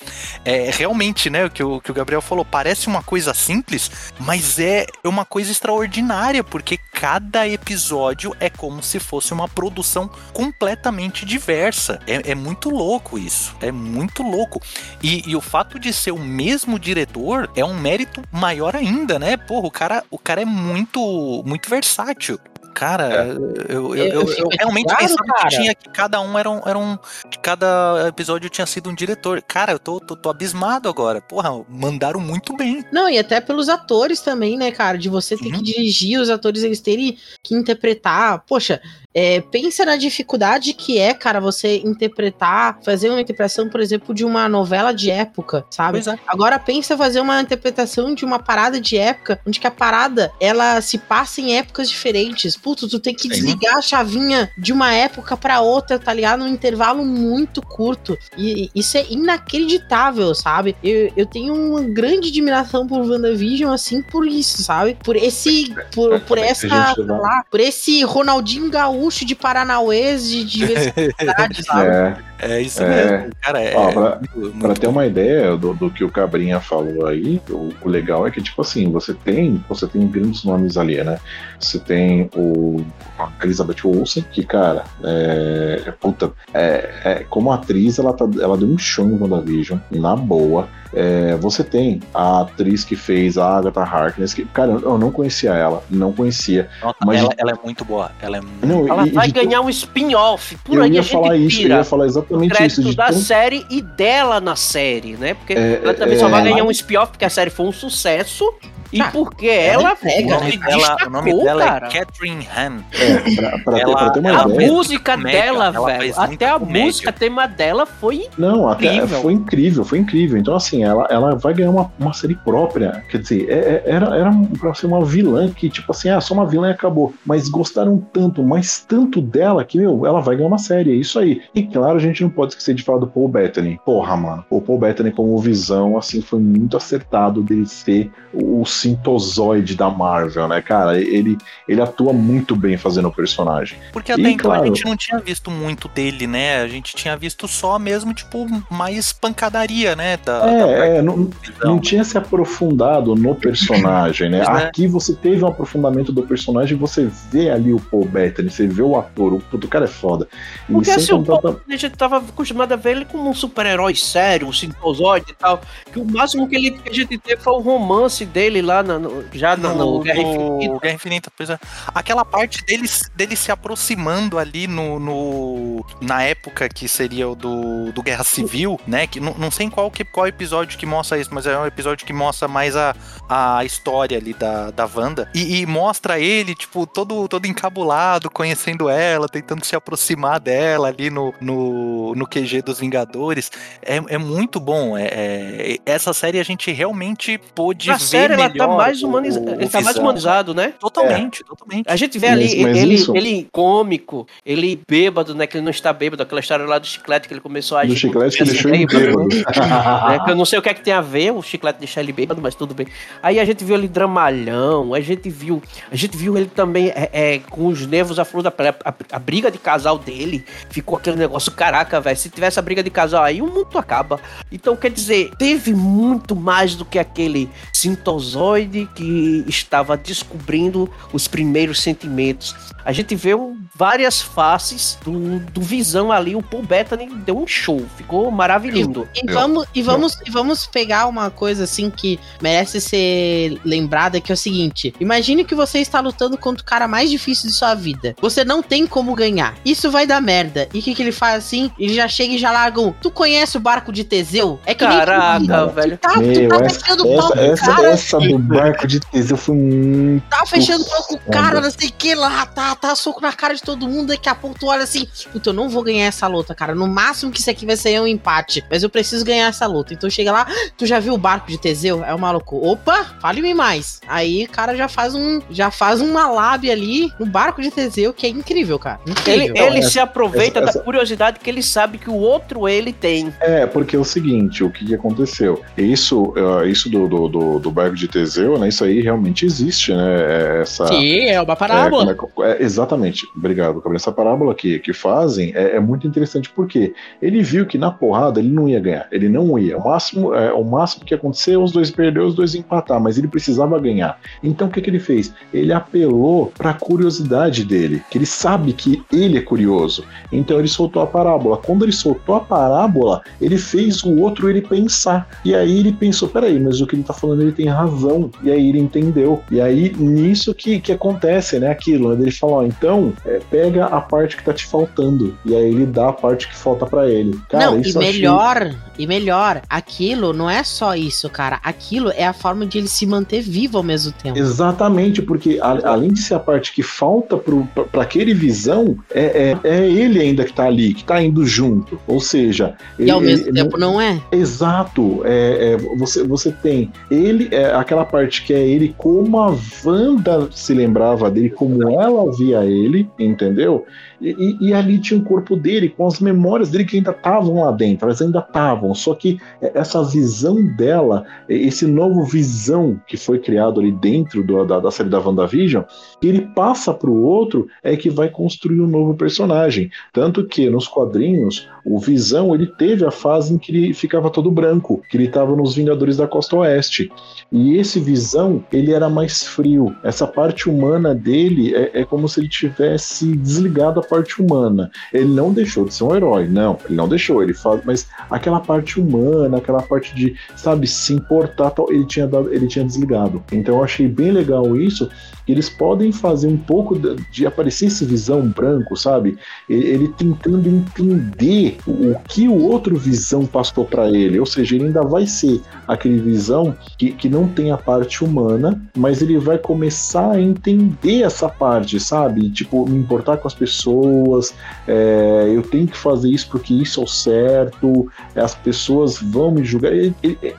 é realmente, né, o que o, que o Gabriel falou, parece uma coisa simples, mas é uma coisa extraordinária, porque cada episódio é como se fosse uma produção completamente diversa. É, é muito louco isso. É muito louco. E, e o fato de ser o mesmo diretor é um mérito maior ainda, né? Porra, o cara, o cara é muito, muito versátil. Cara, eu, eu, eu, eu fico realmente claro, pensava cara. que tinha que cada um era um, era um. que Cada episódio tinha sido um diretor. Cara, eu tô, tô, tô abismado agora. Porra, mandaram muito bem. Não, e até pelos atores também, né, cara? De você ter Uhum. que dirigir, os atores eles terem que interpretar. Poxa, é, pensa na dificuldade que é, cara, você interpretar, fazer uma interpretação, por exemplo, de uma novela de época, sabe? Pois é. Agora pensa fazer uma interpretação de uma parada de época, onde que a parada ela se passa em épocas diferentes. Puto, tu tem que Sim. desligar a chavinha de uma época pra outra, tá ligado? Num intervalo muito curto. E e isso é inacreditável, sabe? Eu, eu tenho uma grande admiração por WandaVision, assim, por isso, sabe? Por esse. Por, por essa. lá, por esse Ronaldinho Gaúcho de Paranauês de diversidade, (laughs) sabe? É, É isso É. mesmo. Cara, é. Ó, pra- muito- Pra muito ter uma ideia do, do que o Cabrinha falou aí, o, o legal é que, tipo assim, você tem, você tem grandes nomes ali, né? Você tem o a Elizabeth Olsen, que, cara, é, é puta, é, é, como atriz, ela, tá, ela deu um show em WandaVision, na boa. É, você tem a atriz que fez a Agatha Harkness, que, cara, eu não conhecia ela, não conhecia. Nossa, mas- ela, ela é muito boa. Ela é muito. Não, Ela e- e vai to- ganhar um spin-off. Por eu aí ia a gente falar isso, eu tira ia falar o exatamente isso. De da tão- série e dela na série, né? Porque É, ela também é, só vai é. ganhar um spin-off porque a série foi um sucesso e Ah, porque ela ela, o nome se dela, o nome dela cara. é Catherine Han. É, pra, pra ter, Ela- pra ter uma A ideia. música comédia, dela, ela velho, até a comédia. música tema dela foi Não, até Incrível. foi incrível, foi incrível. Então, assim, ela, ela vai ganhar uma, uma série própria. Quer dizer, é- é- era, era pra ser uma vilã que, tipo assim, ah, só uma vilã e acabou. Mas gostaram tanto, mas tanto dela que, meu, ela vai ganhar uma série. É isso aí. E claro, a gente não pode esquecer de falar do Paul Bettany. Porra, mano. O Paul Bettany como visão, assim, foi muito acertado dele ser o sintozoide da Marvel, né, cara? Ele, ele atua muito bem fazendo o personagem. Porque até e, então claro, a gente não tinha visto muito dele, né? A gente tinha visto só mesmo, tipo, mais pancadaria, né? Da, é, da é não, não tinha se aprofundado no personagem, né? É. Aqui você teve um aprofundamento do personagem, você vê ali o Paul Bettany, você vê o ator, o, o cara é foda. E Porque assim, o Paul, a gente tava acostumado a ver ele como um super-herói sério, um simpozoide e tal, que o máximo que, ele, que a gente teve foi o romance dele lá no, já no, no, no Guerra Infinita. Guerra Infinita, pois é. Aquela parte dele, dele se aproximando ali no, no, na época que seria o do, do Guerra Civil, né? Que não, não sei em qual, que, qual episódio que mostra isso, mas é um episódio que mostra mais a, a história ali da, da Wanda. E, e mostra ele, tipo, todo, todo encabulado, conhecendo ela, tentando se aproximar dela ali no, no, no QG dos Vingadores. É, é muito bom. É, é, essa série a gente realmente pôde a ver série, melhor. Ela tá mais humaniza... Ele tá mais humanizado, né? Totalmente, é. totalmente. A gente vê ali mas, mas ele, isso... ele cômico, ele bêbado, né? Que ele não está bêbado, aquela história lá do chiclete que ele começou a agir. Do chiclete que deixou ele bêbado. (laughs) é, que eu não sei o que é que tem a ver o chiclete deixar ele bêbado, mas tudo bem. Aí a gente viu ele dramalhão, a gente viu, a gente viu ele também é, é com os nervos à flor da pele. A, a, briga de casal dele ficou aquele negócio, caraca, velho. Se tivesse a briga de casal aí, o mundo acaba. Então, quer dizer, teve muito mais do que aquele sintozoide que estava descobrindo os primeiros sentimentos. A gente vê um, várias faces do, do Visão ali. O Paul Bettany deu um show, ficou maravilhoso. E, e vamos, e, vamos, e vamos pegar uma coisa assim que merece ser lembrada, que é o seguinte: imagine que você está lutando contra o cara mais difícil de sua vida. Você não tem como ganhar. Isso vai dar merda. E o que, que ele faz assim? Ele já chega e já larga um. Tu conhece o barco de Teseu? É que Caraca, nem velho. Tu tá, Meu, tu tá essa, fechando essa, pau essa, cara. Essa do barco de Teseu foi muito. Tá fechando pau com o cara, não sei o que lá, tá, tá soco na cara de todo mundo. Daqui a pouco tu olha assim, puta, eu não vou ganhar essa luta, cara. No máximo que isso aqui vai ser um empate, mas eu preciso ganhar essa luta. Então chega lá, tu já viu o barco de Teseu? É o maluco. Opa, fale-me mais. Aí o cara já faz um, já faz uma lábia ali no barco de Teseu que é incrível, cara. Incrível. Ele, ele se aproveita essa, da curiosidade que ele sabe que o outro ele tem. É, porque é o seguinte, o que, que aconteceu? Isso, uh, isso do, do, do, do, barco de Teseu, né? Isso aí realmente existe, né? É essa, Sim, é uma parábola. É, é, exatamente. Obrigado, Gabriel. Essa parábola que, que fazem é, é, muito interessante porque ele viu que na porrada ele não ia ganhar. Ele não ia. O máximo, é, o máximo que aconteceu, os dois perderam, os dois empatar, mas ele precisava ganhar. Então o que, que ele fez? Ele apelou para a curiosidade dele, que ele sabe que ele é curioso. Então ele soltou a parábola. Quando ele soltou a parábola, ele fez o outro ele pensar. E aí ele pensou: peraí, mas o que ele tá falando ele tem razão. E aí ele entendeu. E aí nisso que, que acontece, né? Aquilo, né? Ele falou: então, é, pega a parte que tá te faltando. E aí ele dá a parte que falta para ele. Cara, não, e melhor, achei... e melhor, aquilo não é só isso, cara. Aquilo é a forma de ele se manter vivo ao mesmo tempo. Exatamente, porque a, além de ser a parte que falta para aquele visão, é, é, é, ele ainda que tá ali, que tá indo junto. Ou seja. E ele, ao mesmo ele, tempo não, não é? Exato. É, é, você, você tem ele, é, aquela parte que é ele como a Wanda se lembrava dele, como ela via ele, entendeu? E, e, ali tinha o corpo dele, com as memórias dele que ainda estavam lá dentro, elas ainda estavam. Só que essa visão dela, esse novo visão que foi criado ali dentro do, da, da série da WandaVision, que ele passa para o outro, é que vai construir um novo personagem. Tanto que nos quadrinhos, o Visão ele teve a fase em que ele ficava todo branco, que ele estava nos Vingadores da Costa Oeste. E esse Visão, ele era mais frio. Essa parte humana dele é, é como se ele tivesse desligado a parte humana. Ele não deixou de ser um herói, não, ele não deixou, ele faz, mas aquela parte humana, aquela parte de, sabe, se importar, ele tinha dado, ele tinha desligado. Então eu achei bem legal isso, eles podem fazer um pouco de, aparecer esse visão branco, sabe? Ele, tentando entender o, que o outro visão passou para ele, ou seja, ele ainda vai ser aquele visão que, que não tem a parte humana, mas ele vai começar a entender essa parte, sabe? Tipo, me importar com as pessoas pessoas, é, eu tenho que fazer isso porque isso é o certo, as pessoas vão me julgar.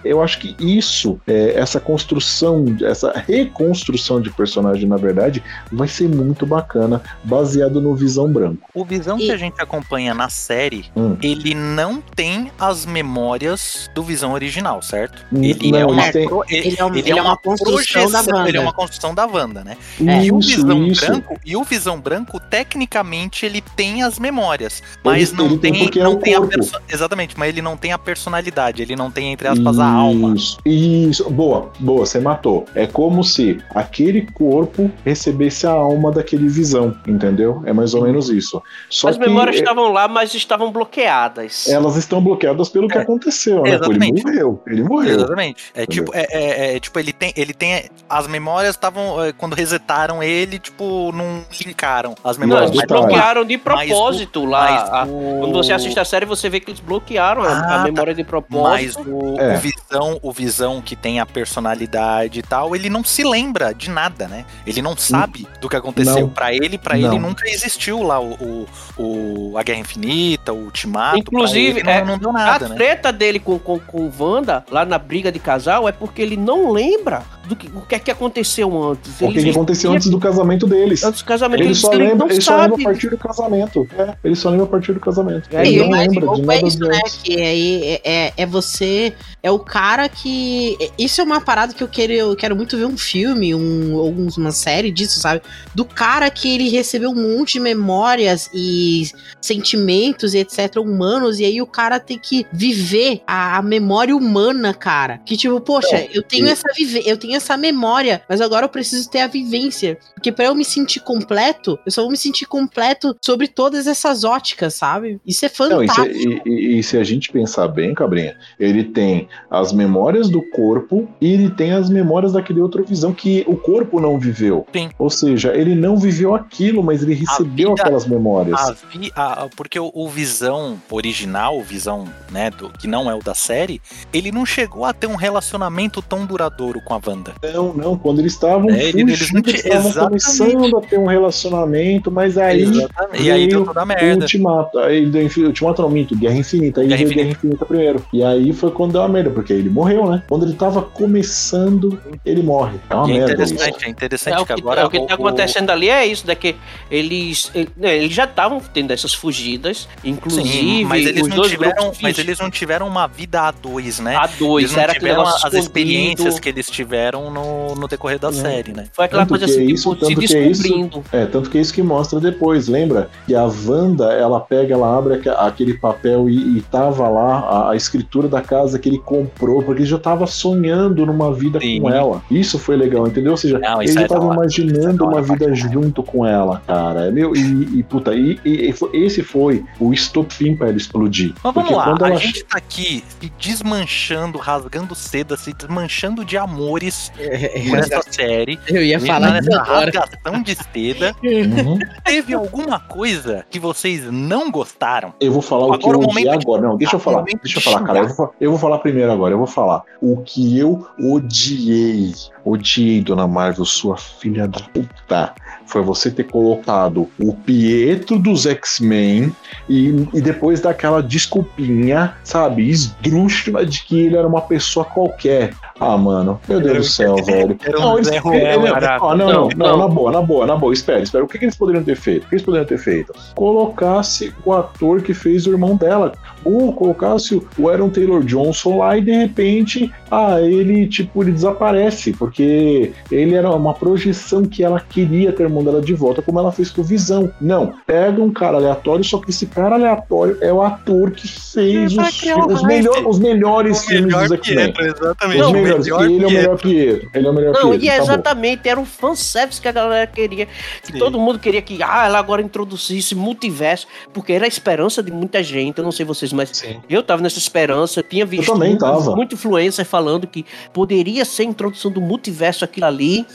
Eu acho que isso, é, essa construção, essa reconstrução de personagem, na verdade, vai ser muito bacana, baseado no Visão Branco. O Visão e... que a gente acompanha na série, hum. ele não tem as memórias do Visão original, certo? Ele, não, é, uma, tem... ele, é, uma, ele é uma construção da Wanda. Ele é uma construção da Wanda, né? É. E o Visão isso. Branco, e o Visão Branco, tecnicamente, ele tem as memórias, mas ele, não tem, tem não tem a perso... exatamente, mas ele não tem a personalidade, ele não tem entre aspas isso, a alma. Isso, boa, boa, você matou. É como se aquele corpo recebesse a alma daquele Visão, entendeu? É mais ou menos isso. Só as memórias é estavam lá, mas estavam bloqueadas. Elas estão bloqueadas pelo que é. aconteceu, né? Ele morreu, ele morreu. Exatamente. É tipo, é, é, é, tipo, ele tem, ele tem as memórias estavam é, quando resetaram ele, tipo, não linkaram as memórias. Não, eles bloquearam de propósito lá. O... Quando você assiste a série, você vê que eles bloquearam ah, a tá. memória de propósito. Mas o, é. o, visão, o visão que tem a personalidade e tal, ele não se lembra de nada, né? Ele não sabe do que aconteceu. Para ele, para ele nunca existiu lá o, o, a Guerra Infinita, o Ultimato. Inclusive, não, é, não deu nada, a né? treta dele com, com, com Wanda, lá na briga de casal, é porque ele não lembra do que, o que é que aconteceu antes. O que, aconteceu antes do casamento deles. Antes do casamento ele só lembra, ele só lembra a partir do casamento. É, ele só lembra a partir do casamento. É, ele não lembra de nada é isso, né? Que aí é, é, é, você. É o cara que. Isso é uma parada que eu quero, eu quero muito ver um filme, um, ou uma série disso, sabe? Do cara que ele recebeu um monte de memórias e sentimentos e etc. humanos, e aí o cara tem que viver a, a memória humana, cara. Que tipo, poxa, eu tenho essa vive eu tenho essa memória, mas agora eu preciso ter a vivência. Porque para eu me sentir completo, eu só vou me sentir completo sobre todas essas óticas, sabe? Isso é fantástico. Não, e, se, e, e, se a gente pensar bem, Cabrinha, ele tem as memórias do corpo e ele tem as memórias daquele outro visão que o corpo não viveu. Sim. Ou seja, ele não viveu aquilo, mas ele recebeu vida, aquelas memórias. A vi, a, porque o, o, visão original, o visão, né, do, que não é o da série, ele não chegou a ter um relacionamento tão duradouro com a Wanda. Não, não, quando eles estavam é, eles, não eles estavam começando a ter um relacionamento, mas aí exatamente. e aí deu toda a merda. O Ultimato, aí deu Ultimato não, minto, Guerra Infinita, aí Guerra veio Infinita. Guerra Infinita primeiro. E aí foi quando deu a merda, porque ele morreu, né? Quando ele tava começando, ele morre. É uma é merda interessante, isso. É interessante é, que, agora é, o que tá acontecendo ali é isso, né, que eles, né, eles já estavam tendo essas fugidas, inclusive Sim, mas eles não tiveram, mas eles não tiveram uma vida a dois, né? A dois, eles não tiveram as experiências que eles tiveram no, no decorrer da é. série, né? Foi aquela tanto coisa assim, isso, tipo, se descobrindo. Isso, é, tanto que é isso que mostra depois, lembra? Que a Wanda, ela pega, ela abre aquele papel e, e tava lá a, a, escritura da casa que ele comprou, porque ele já tava sonhando numa vida Sim. com ela. Isso foi legal, entendeu? Ou seja, Não, ele já é tava imaginando uma vida junto com ela, cara. É meu, e, e puta, e, e, esse foi o estopim pra ela explodir. Mas vamos lá, a ela... gente tá aqui se desmanchando, rasgando seda, se desmanchando de amores é, é, nessa série. Eu ia falar nessa rasgação de seda. (laughs) Uhum. Teve alguma coisa que vocês não gostaram? Eu vou falar agora, o que eu odiei agora. Não, deixa eu falar. Deixa eu falar, cara. Eu vou, eu vou falar primeiro agora. Eu vou falar o que eu odiei. Odiei, Dona Marvel, sua filha da puta foi você ter colocado o Pietro dos X-Men e, e depois daquela desculpinha, sabe, esdrúxula de que ele era uma pessoa qualquer. Ah, mano, meu Deus do céu, velho. Não, eles, não, não, não, na boa, na boa, na boa, espera, espera. O que, eles poderiam ter feito? O que eles poderiam ter feito? Colocasse o ator que fez o irmão dela, ou colocasse o Aaron Taylor Johnson lá e de repente, ah, ele, tipo, ele desaparece, porque ele era uma projeção que ela queria ter irmão dela de volta, como ela fez com o Visão. Não, pega um cara aleatório, só que esse cara aleatório é o ator que fez os, os, melhor, os melhores o filmes dos X-Men. Exatamente. Os melhores. Melhor ele é o melhor Pietro. Ele é o melhor Não, Pietro. e é exatamente, era um fanservice que a galera queria. Que Sim. todo mundo queria que ah, ela agora introduzisse multiverso, porque era a esperança de muita gente. Eu não sei vocês, mas Sim. eu tava nessa esperança. Tinha visto eu também muito, tava. muito influencer falando que poderia ser a introdução do multiverso aquilo ali.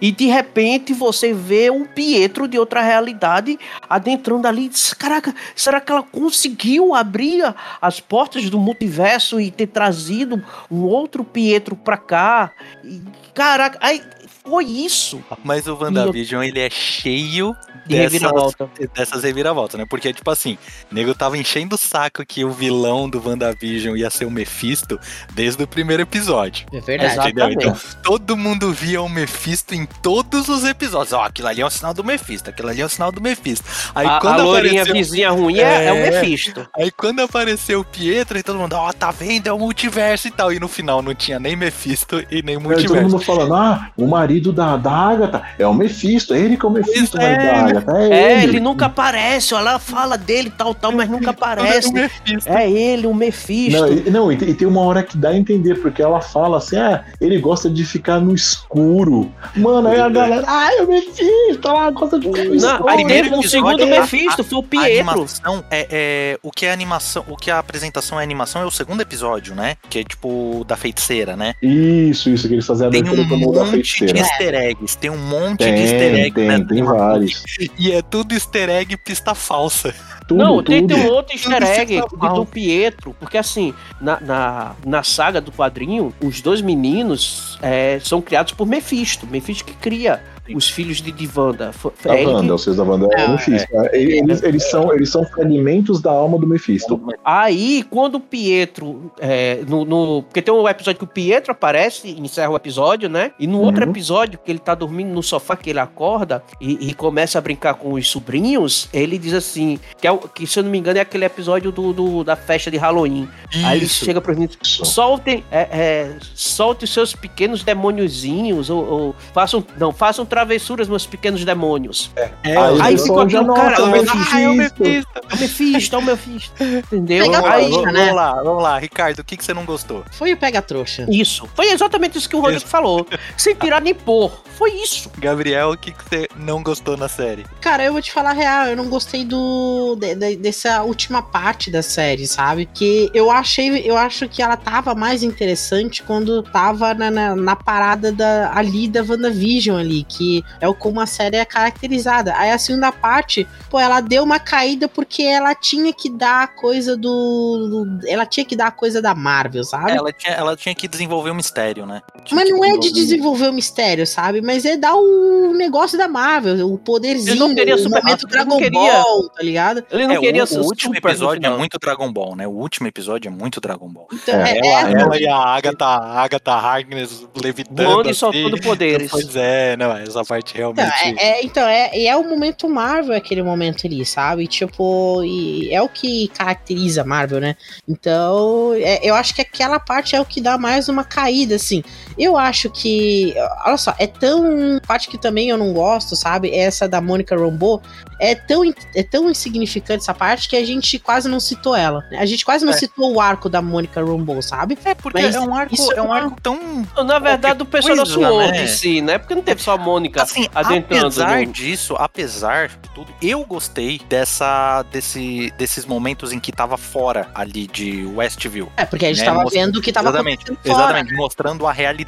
E de repente você vê um Pietro de outra realidade adentrando ali. Caraca, será que ela conseguiu abrir as portas do multiverso e ter trazido um outro Pietro pra cá? E, caraca, aí foi isso. Mas o WandaVision, ele é cheio De dessas, reviravolta. dessas reviravoltas, né? Porque, tipo assim, o nego tava enchendo o saco que o vilão do WandaVision ia ser o Mephisto desde o primeiro episódio. É verdade. Entendeu? Exatamente. Então, todo mundo via o Mephisto em todos os episódios. Ó, aquilo ali é um sinal do Mephisto, aquilo ali é um sinal do Mephisto. Aí A, a quando lourinha apareceu. vizinha ruim é, é o É. Mephisto. Aí quando apareceu o Pietro, e todo mundo, ó, tá vendo? É o multiverso e tal. E no final não tinha nem Mephisto e nem Aí todo multiverso. mundo falando, ah, o marido da, da Agatha é o Mephisto, é ele que é o Mephisto, o marido é, da Agatha, é, É, ele. ele nunca aparece, ó, ela fala dele tal, tal, mas nunca aparece. O. É ele, o Mephisto. Não, e, não e, tem, e tem uma hora que dá a entender, porque ela fala assim, ah, ele gosta de ficar no escuro. Mano, aí a galera, ah, é o Mephisto, ela gosta de ficar no Não, escuro. aí primeiro teve um episódio, segundo a- Mephisto, foi o A Pietro. animação é, é- o que é animação, o que a apresentação é animação é o segundo episódio, né? Que é tipo da feiticeira, né? Isso, isso, que eles fazem a abertura um do mundo da monte de feiticeira. Easter eggs, tem um monte Tem, de easter eggs tem, nessa tem vários. E é tudo easter egg pista falsa. Tudo, não, tem, tudo. tem um outro easter egg mal. do Pietro, porque assim, na, na, na saga do quadrinho, os dois meninos é, são criados por Mephisto. Mephisto que cria os filhos de, de Wanda. Foi- Da é ele que- Wanda, os filhos da Wanda é o Mephisto. Eles, eles são, eles são fragmentos da alma do Mephisto. Aí, quando o Pietro. é, no, no- porque tem um episódio que o Pietro aparece, encerra o episódio, né? E no outro Uhum. episódio, que ele tá dormindo no sofá, que ele acorda e, e começa a brincar com os sobrinhos, ele diz assim: que, é que se eu não me engano é aquele episódio do, do- da festa de Halloween. Aí ele Isso. chega pros meninos. Soltem, é, é, solte os seus pequenos demôniozinhos, ou, ou façam, não, façam travessuras, meus pequenos demônios. É, Aí, Aí pessoal ficou já aquilo, nota, cara, é Ah, é o Mephisto. É o Mephisto, é o Mephisto. Entendeu? Vamos lá, Aí, vamos, né? vamos lá, vamos lá. Ricardo, o que, que você não gostou? Foi o Pega Trouxa. Isso. Foi exatamente isso que o Rodrigo Isso. falou. Sem tirar nem pôr. Foi isso. Gabriel, o que, que você não gostou na série? Cara, eu vou te falar a real, eu não gostei do de- de- dessa última parte da série, sabe? Que eu achei, eu acho que ela tava mais interessante quando tava na, na, na parada da, ali da WandaVision ali, que é o como a série é caracterizada. Aí a segunda parte, pô, ela deu uma caída porque ela tinha que dar a coisa do, do- ela tinha que dar a coisa da Marvel, sabe? Ela tinha, ela tinha que desenvolver um mistério, né? Tinha Mas que não é de desenvolver- o mistério, sabe? Mas é dar o negócio da Marvel, o poderzinho, Ele não queria o super- momento ele Dragon não queria- Ball, tá ligado? Ele não É, queria o, o último episódio é muito Dragon Ball, né? O último episódio é muito Dragon Ball. Então, É, é, Ela, é- ela e a Agatha, a Agatha Harkness levitando. E assim. soltando poderes. Pois é, não, essa parte então, realmente. é, é- então, é, e é o momento Marvel aquele momento ali, sabe? Tipo, e é o que caracteriza Marvel, né? Então, é- eu acho que aquela parte é o que dá mais uma caída, assim. Eu acho que, olha só, é tão. Parte que também eu não gosto, sabe? É Essa da Mônica Rambeau. É tão, é tão insignificante essa parte que a gente quase não citou ela. né? A gente quase não É. citou o arco da Mônica Rambeau, sabe? É, porque Mas é um arco, isso é um arco tão. Na verdade, o pessoal da coisa, Sword né? em si, né? Porque não teve só a Mônica Assim, adentrando. apesar no- disso, apesar de tudo, eu gostei dessa, desse, desses momentos em que tava fora ali de Westview. É, porque a gente É, tava mostra- vendo o que tava exatamente, acontecendo fora. exatamente, mostrando a realidade,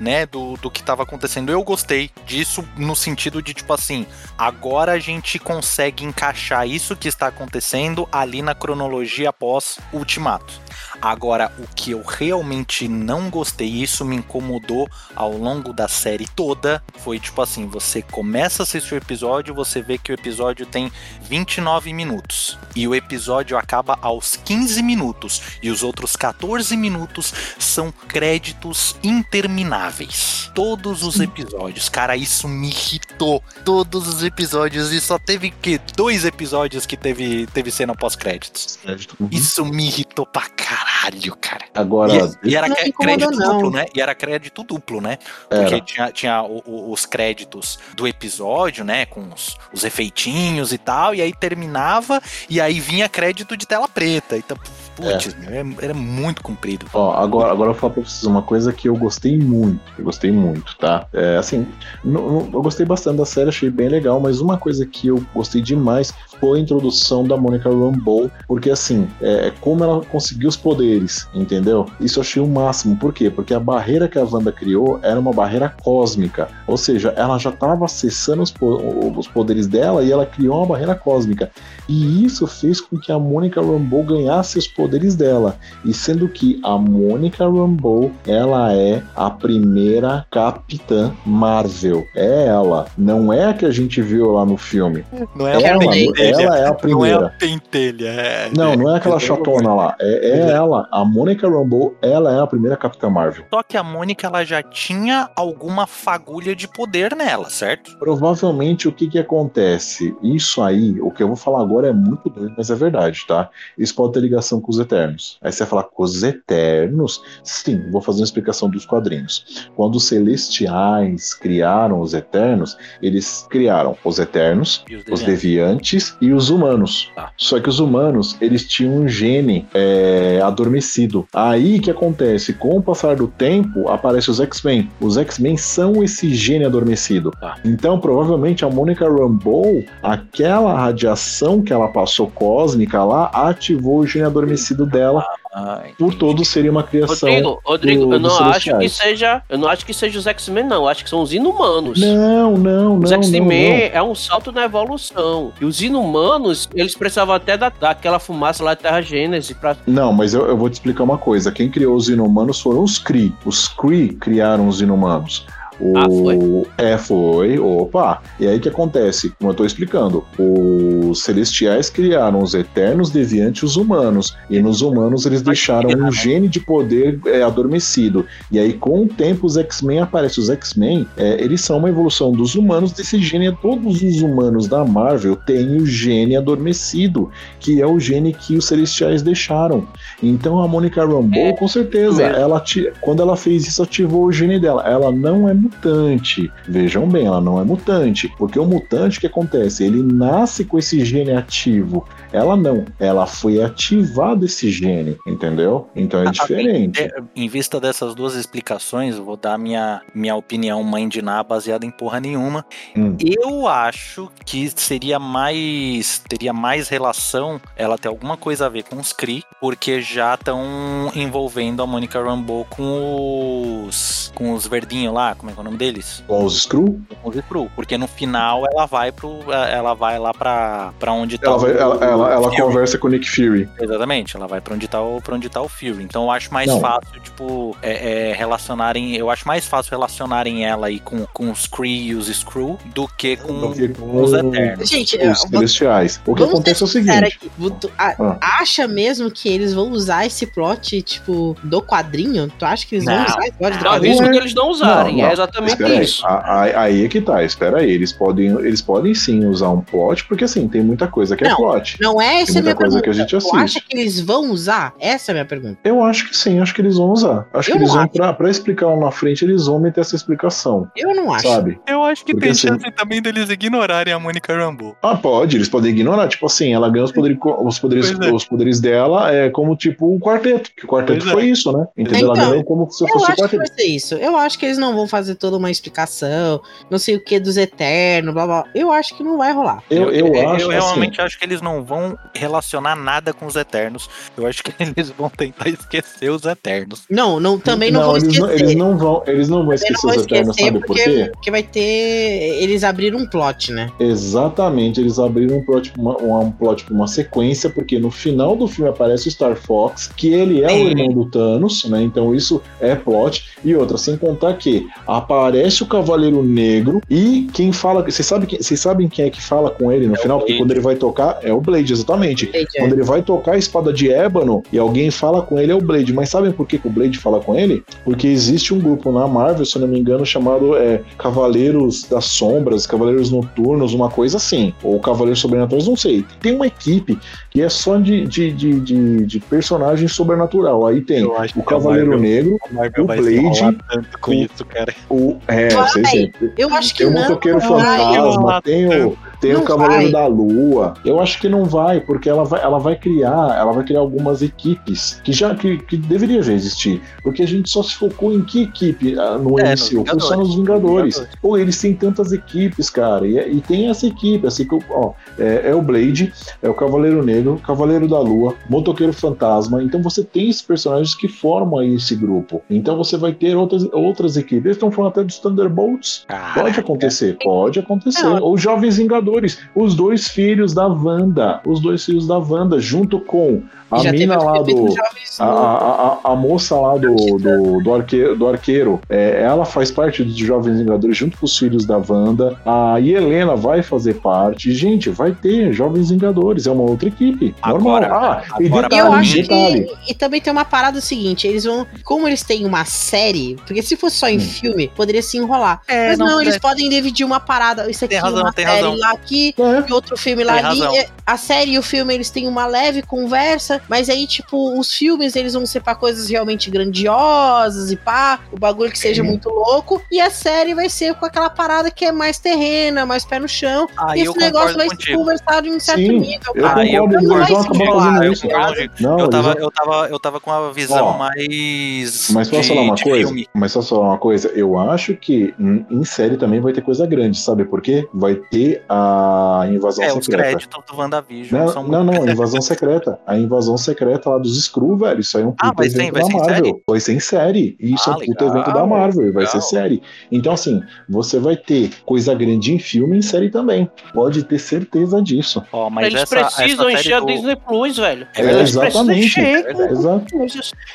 né, do, do que tava acontecendo. Eu gostei disso no sentido de, tipo assim, agora a gente consegue encaixar isso que está acontecendo ali na cronologia após Ultimato. Agora, o que eu realmente não gostei, isso me incomodou ao longo da série toda, foi tipo assim: você começa a assistir o episódio, você vê que o episódio tem 29 minutos. E o episódio acaba aos 15 minutos. E os outros 14 minutos são créditos intermináveis. Todos os episódios. Cara, isso me irritou. Todos os episódios. E só teve que dois episódios que teve, teve cena pós-créditos. Uhum. Isso me irritou pra caralho, cara. Agora, E, e era crédito não. duplo, né? E era crédito duplo, né? Porque era. tinha, tinha o- o- os créditos do episódio, né? Com os, os efeitinhos e tal. E aí terminava. E aí vinha crédito de tela preta. Então, putz, meu, era, era muito comprido. Ó, agora, agora eu vou falar pra vocês uma coisa que eu gostei muito. Eu gostei muito, tá? É, assim, não- não- eu gostei bastante da série, achei bem legal, mas uma coisa que eu gostei demais foi a introdução da Monica Rambeau, porque assim, é, como ela conseguiu os poderes, entendeu? Isso eu achei o máximo. Por quê? Porque a barreira que a Wanda criou era uma barreira cósmica. Ou seja, ela já estava acessando os, po- os poderes dela e ela criou uma barreira cósmica. E isso fez com que a Mônica Rambeau ganhasse os poderes poderes dela. E sendo que a Mônica Rambeau, ela é a primeira Capitã Marvel. É ela. Não é a que a gente viu lá no filme. Não é ela, ela é a primeira. Não é a pentelha. É, não, não é aquela chatona lá. É, é ela. A Mônica Rambeau, ela é a primeira Capitã Marvel. Só que a Mônica, ela já tinha alguma fagulha de poder nela, certo? Provavelmente o que que acontece? Isso aí, o que eu vou falar agora é muito doido, mas é verdade, tá? Isso pode ter ligação com os Eternos. Aí você vai falar os Eternos? Sim, vou fazer uma explicação dos quadrinhos. Quando os Celestiais criaram os Eternos, eles criaram os Eternos, os, os Deviantes e os Humanos. Tá. Só que os Humanos, eles tinham um gene é, adormecido. Aí que acontece? Com o passar do tempo, aparecem os X-Men. Os X-Men são esse gene adormecido. Tá. Então, provavelmente, a Monica Rambeau, aquela radiação que ela passou cósmica lá, ativou o gene adormecido dela. Ah, por todos seria uma criação. Rodrigo, Rodrigo do, eu não acho que seja. Eu não acho que seja os X-Men, não. Eu acho que são os inumanos. Não, não, os não. Os X-Men é um salto na evolução. E os inumanos, eles precisavam até da, daquela fumaça lá de Terra Gênese pra. Não, mas eu, eu vou te explicar uma coisa. Quem criou os inumanos foram os Kree. Os Kree criaram os inumanos. O... Ah, foi? É, foi. Opa! E aí que acontece? Como eu tô explicando, os celestiais criaram os eternos deviantes os humanos. E nos humanos eles deixaram um gene de poder é, adormecido. E aí, com o tempo, os X-Men aparecem. Os X-Men, é, eles são uma evolução dos humanos desse gene. Todos os humanos da Marvel têm o gene adormecido, que é o gene que os celestiais deixaram. Então a Monica Rambeau, é, com certeza, ela quando ela fez isso, ativou o gene dela. Ela não é mutante. Vejam bem, ela não é mutante. Porque o mutante, o que acontece? Ele nasce com esse gene ativo. Ela não. Ela foi ativada esse gene, entendeu? Então é ah, diferente. É, em vista dessas duas explicações, eu vou dar minha, minha opinião mãe de Ná baseada em porra nenhuma. Hum. Eu acho que seria mais. teria mais relação ela ter alguma coisa a ver com os Kree, porque já estão envolvendo a Monica Rambeau com os. com os verdinhos lá, como é é o nome deles? Com os Screw? Com os Screw. Porque no final ela vai pro. Ela vai lá pra, pra onde tá. Ela, vai, ela, ela, ela conversa com o Nick Fury. Exatamente, ela vai pra onde tá o, pra onde tá o Fury. Então eu acho mais Não. fácil, tipo, é, é, relacionarem. Eu acho mais fácil relacionarem ela aí com, com os Kree e os Screw do que com, do que com os Eternos. Gente, os celestiais. O que acontece é o seguinte. Aqui, ah. Acha mesmo que eles vão usar esse plot, tipo, do quadrinho? Tu acha que eles vão usar esse plot do quadrinho? Não, isso que eles não usarem. Não, não. É exatamente isso. Aí, aí, é que tá, espera aí. Eles podem, eles podem sim usar um plot, porque assim, tem muita coisa que é plot. Não é essa tem muita coisa pergunta. que a gente assiste. Tu acha que eles vão usar? Essa é a minha pergunta. Eu acho que sim, acho que eles vão usar. Acho eu que eles vão, pra, pra, explicar lá na frente, eles vão meter essa explicação. Eu não acho. Sabe? Eu acho que porque, tem assim, chance também deles ignorarem a Mônica Rambeau. Ah, pode, eles podem ignorar. Tipo assim, ela ganha os poderes, os poderes, é. os poderes dela é como tipo o um quarteto. Que o quarteto pois foi é. isso, né? Entendeu? Então, ela ganhou como se fosse o quarteto. Que vai ser isso. Eu acho que eles não vão fazer toda uma explicação, não sei o que dos Eternos, blá blá. Eu acho que não vai rolar. Eu, eu, eu, acho, eu realmente assim, acho que eles não vão relacionar nada com os Eternos. Eu acho que (laughs) eles vão tentar esquecer os Eternos. Não, não também não, não vão eles esquecer. Não, eles não vão, eles não vão esquecer não vão os Eternos, sabe por quê? Porque vai ter. Eles abriram um plot, né? Exatamente, eles abriram um plot, uma, um plot uma sequência, porque no final do filme aparece o Star Fox, que ele é Sim. o irmão do Thanos, né? Então isso é plot. E outra, sem contar que aparece o Cavaleiro Negro e quem fala. Vocês sabem, vocês sabem quem é que fala com ele no é final? Porque quando ele vai tocar, é o Blade, exatamente. Blade, é. quando é. ele vai tocar a espada de ébano e alguém fala com ele, é o Blade. Mas sabem por que, que o Blade fala com ele? Porque existe um grupo na Marvel, se eu não me engano, chamado é, Cavaleiros das Sombras, Cavaleiros Noturnos, uma coisa assim. Ou Cavaleiros Sobrenaturais, não sei. Tem uma equipe que é só de, de, de, de, de personagem sobrenatural. Aí tem o Cavaleiro Negro, o Blade. Tanto com o, isso, cara. O, é, sei, eu acho que tem não. o Motoqueiro Fantasma, tem o tem não o Cavaleiro vai. da Lua. Eu acho que não vai, porque ela vai, ela vai criar, ela vai criar algumas equipes que já que, que deveria já existir. Porque a gente só se focou em que equipe ah, no é, MCU? Foi só nos Vingadores. Vingadores. Pô, eles têm tantas equipes, cara. E, e tem essa equipe, assim que ó, é, é, o Blade, é o Cavaleiro Negro, Cavaleiro da Lua, Motoqueiro Fantasma. Então você tem esses personagens que formam aí esse grupo. Então você vai ter outras, outras equipes. Eles estão até dos Thunderbolts. Caraca. Pode acontecer, pode acontecer. Ou Jovens Vingadores. Os dois filhos da Wanda. Os dois filhos da Wanda, junto com a Já mina lá do. Jovens A, a, a, a moça lá do, do, do arqueiro, do arqueiro é, ela faz parte dos Jovens Vingadores junto com os filhos da Wanda. A Helena vai fazer parte. Gente, vai ter Jovens Vingadores, é uma outra equipe. Normal. Agora- ah, e agora- detalhe, Eu acho detalhe. que. E também tem uma parada seguinte: eles vão. Como eles têm uma série, porque se fosse só em Hum. filme, poderia se enrolar. É, Mas não, não, eles é. podem dividir uma parada. Isso aqui, Tem razão, uma tem série razão. lá aqui, É. e outro filme lá Tem ali. razão. É, A série e o filme, eles têm uma leve conversa, mas aí, tipo, os filmes, eles vão ser pra coisas realmente grandiosas e pá, o bagulho que seja muito louco, e a série vai ser com aquela parada que é mais terrena, mais pé no chão, Aí e esse negócio vai ser conversado em certo Sim, nível, Eu cara. Eu concordo. vai fazendo eu concordo. Não, Eu tava, eu, tava, eu tava com uma visão Ó, mais. Mas posso de- falar uma coisa? filme. Mas posso falar uma coisa? Eu acho que em, em série também vai ter coisa grande, sabe por quê? Vai ter a invasão É, os secreta. créditos do WandaVision Não, são não, muito não, a (laughs) invasão secreta. A invasão secreta lá dos Screw, velho. Isso aí é um Ah, puto ser- evento vai da Marvel. série? Vai ser em série. Isso Ah, é um puto legal, evento da Marvel. e Vai ser legal. série. Então, assim, você vai ter coisa grande em filme e em série também. Pode ter certeza disso. Ó, mas Eles essa, precisam essa encher série a do... Disney Plus, velho. É Eles Exatamente. encher É. Exato.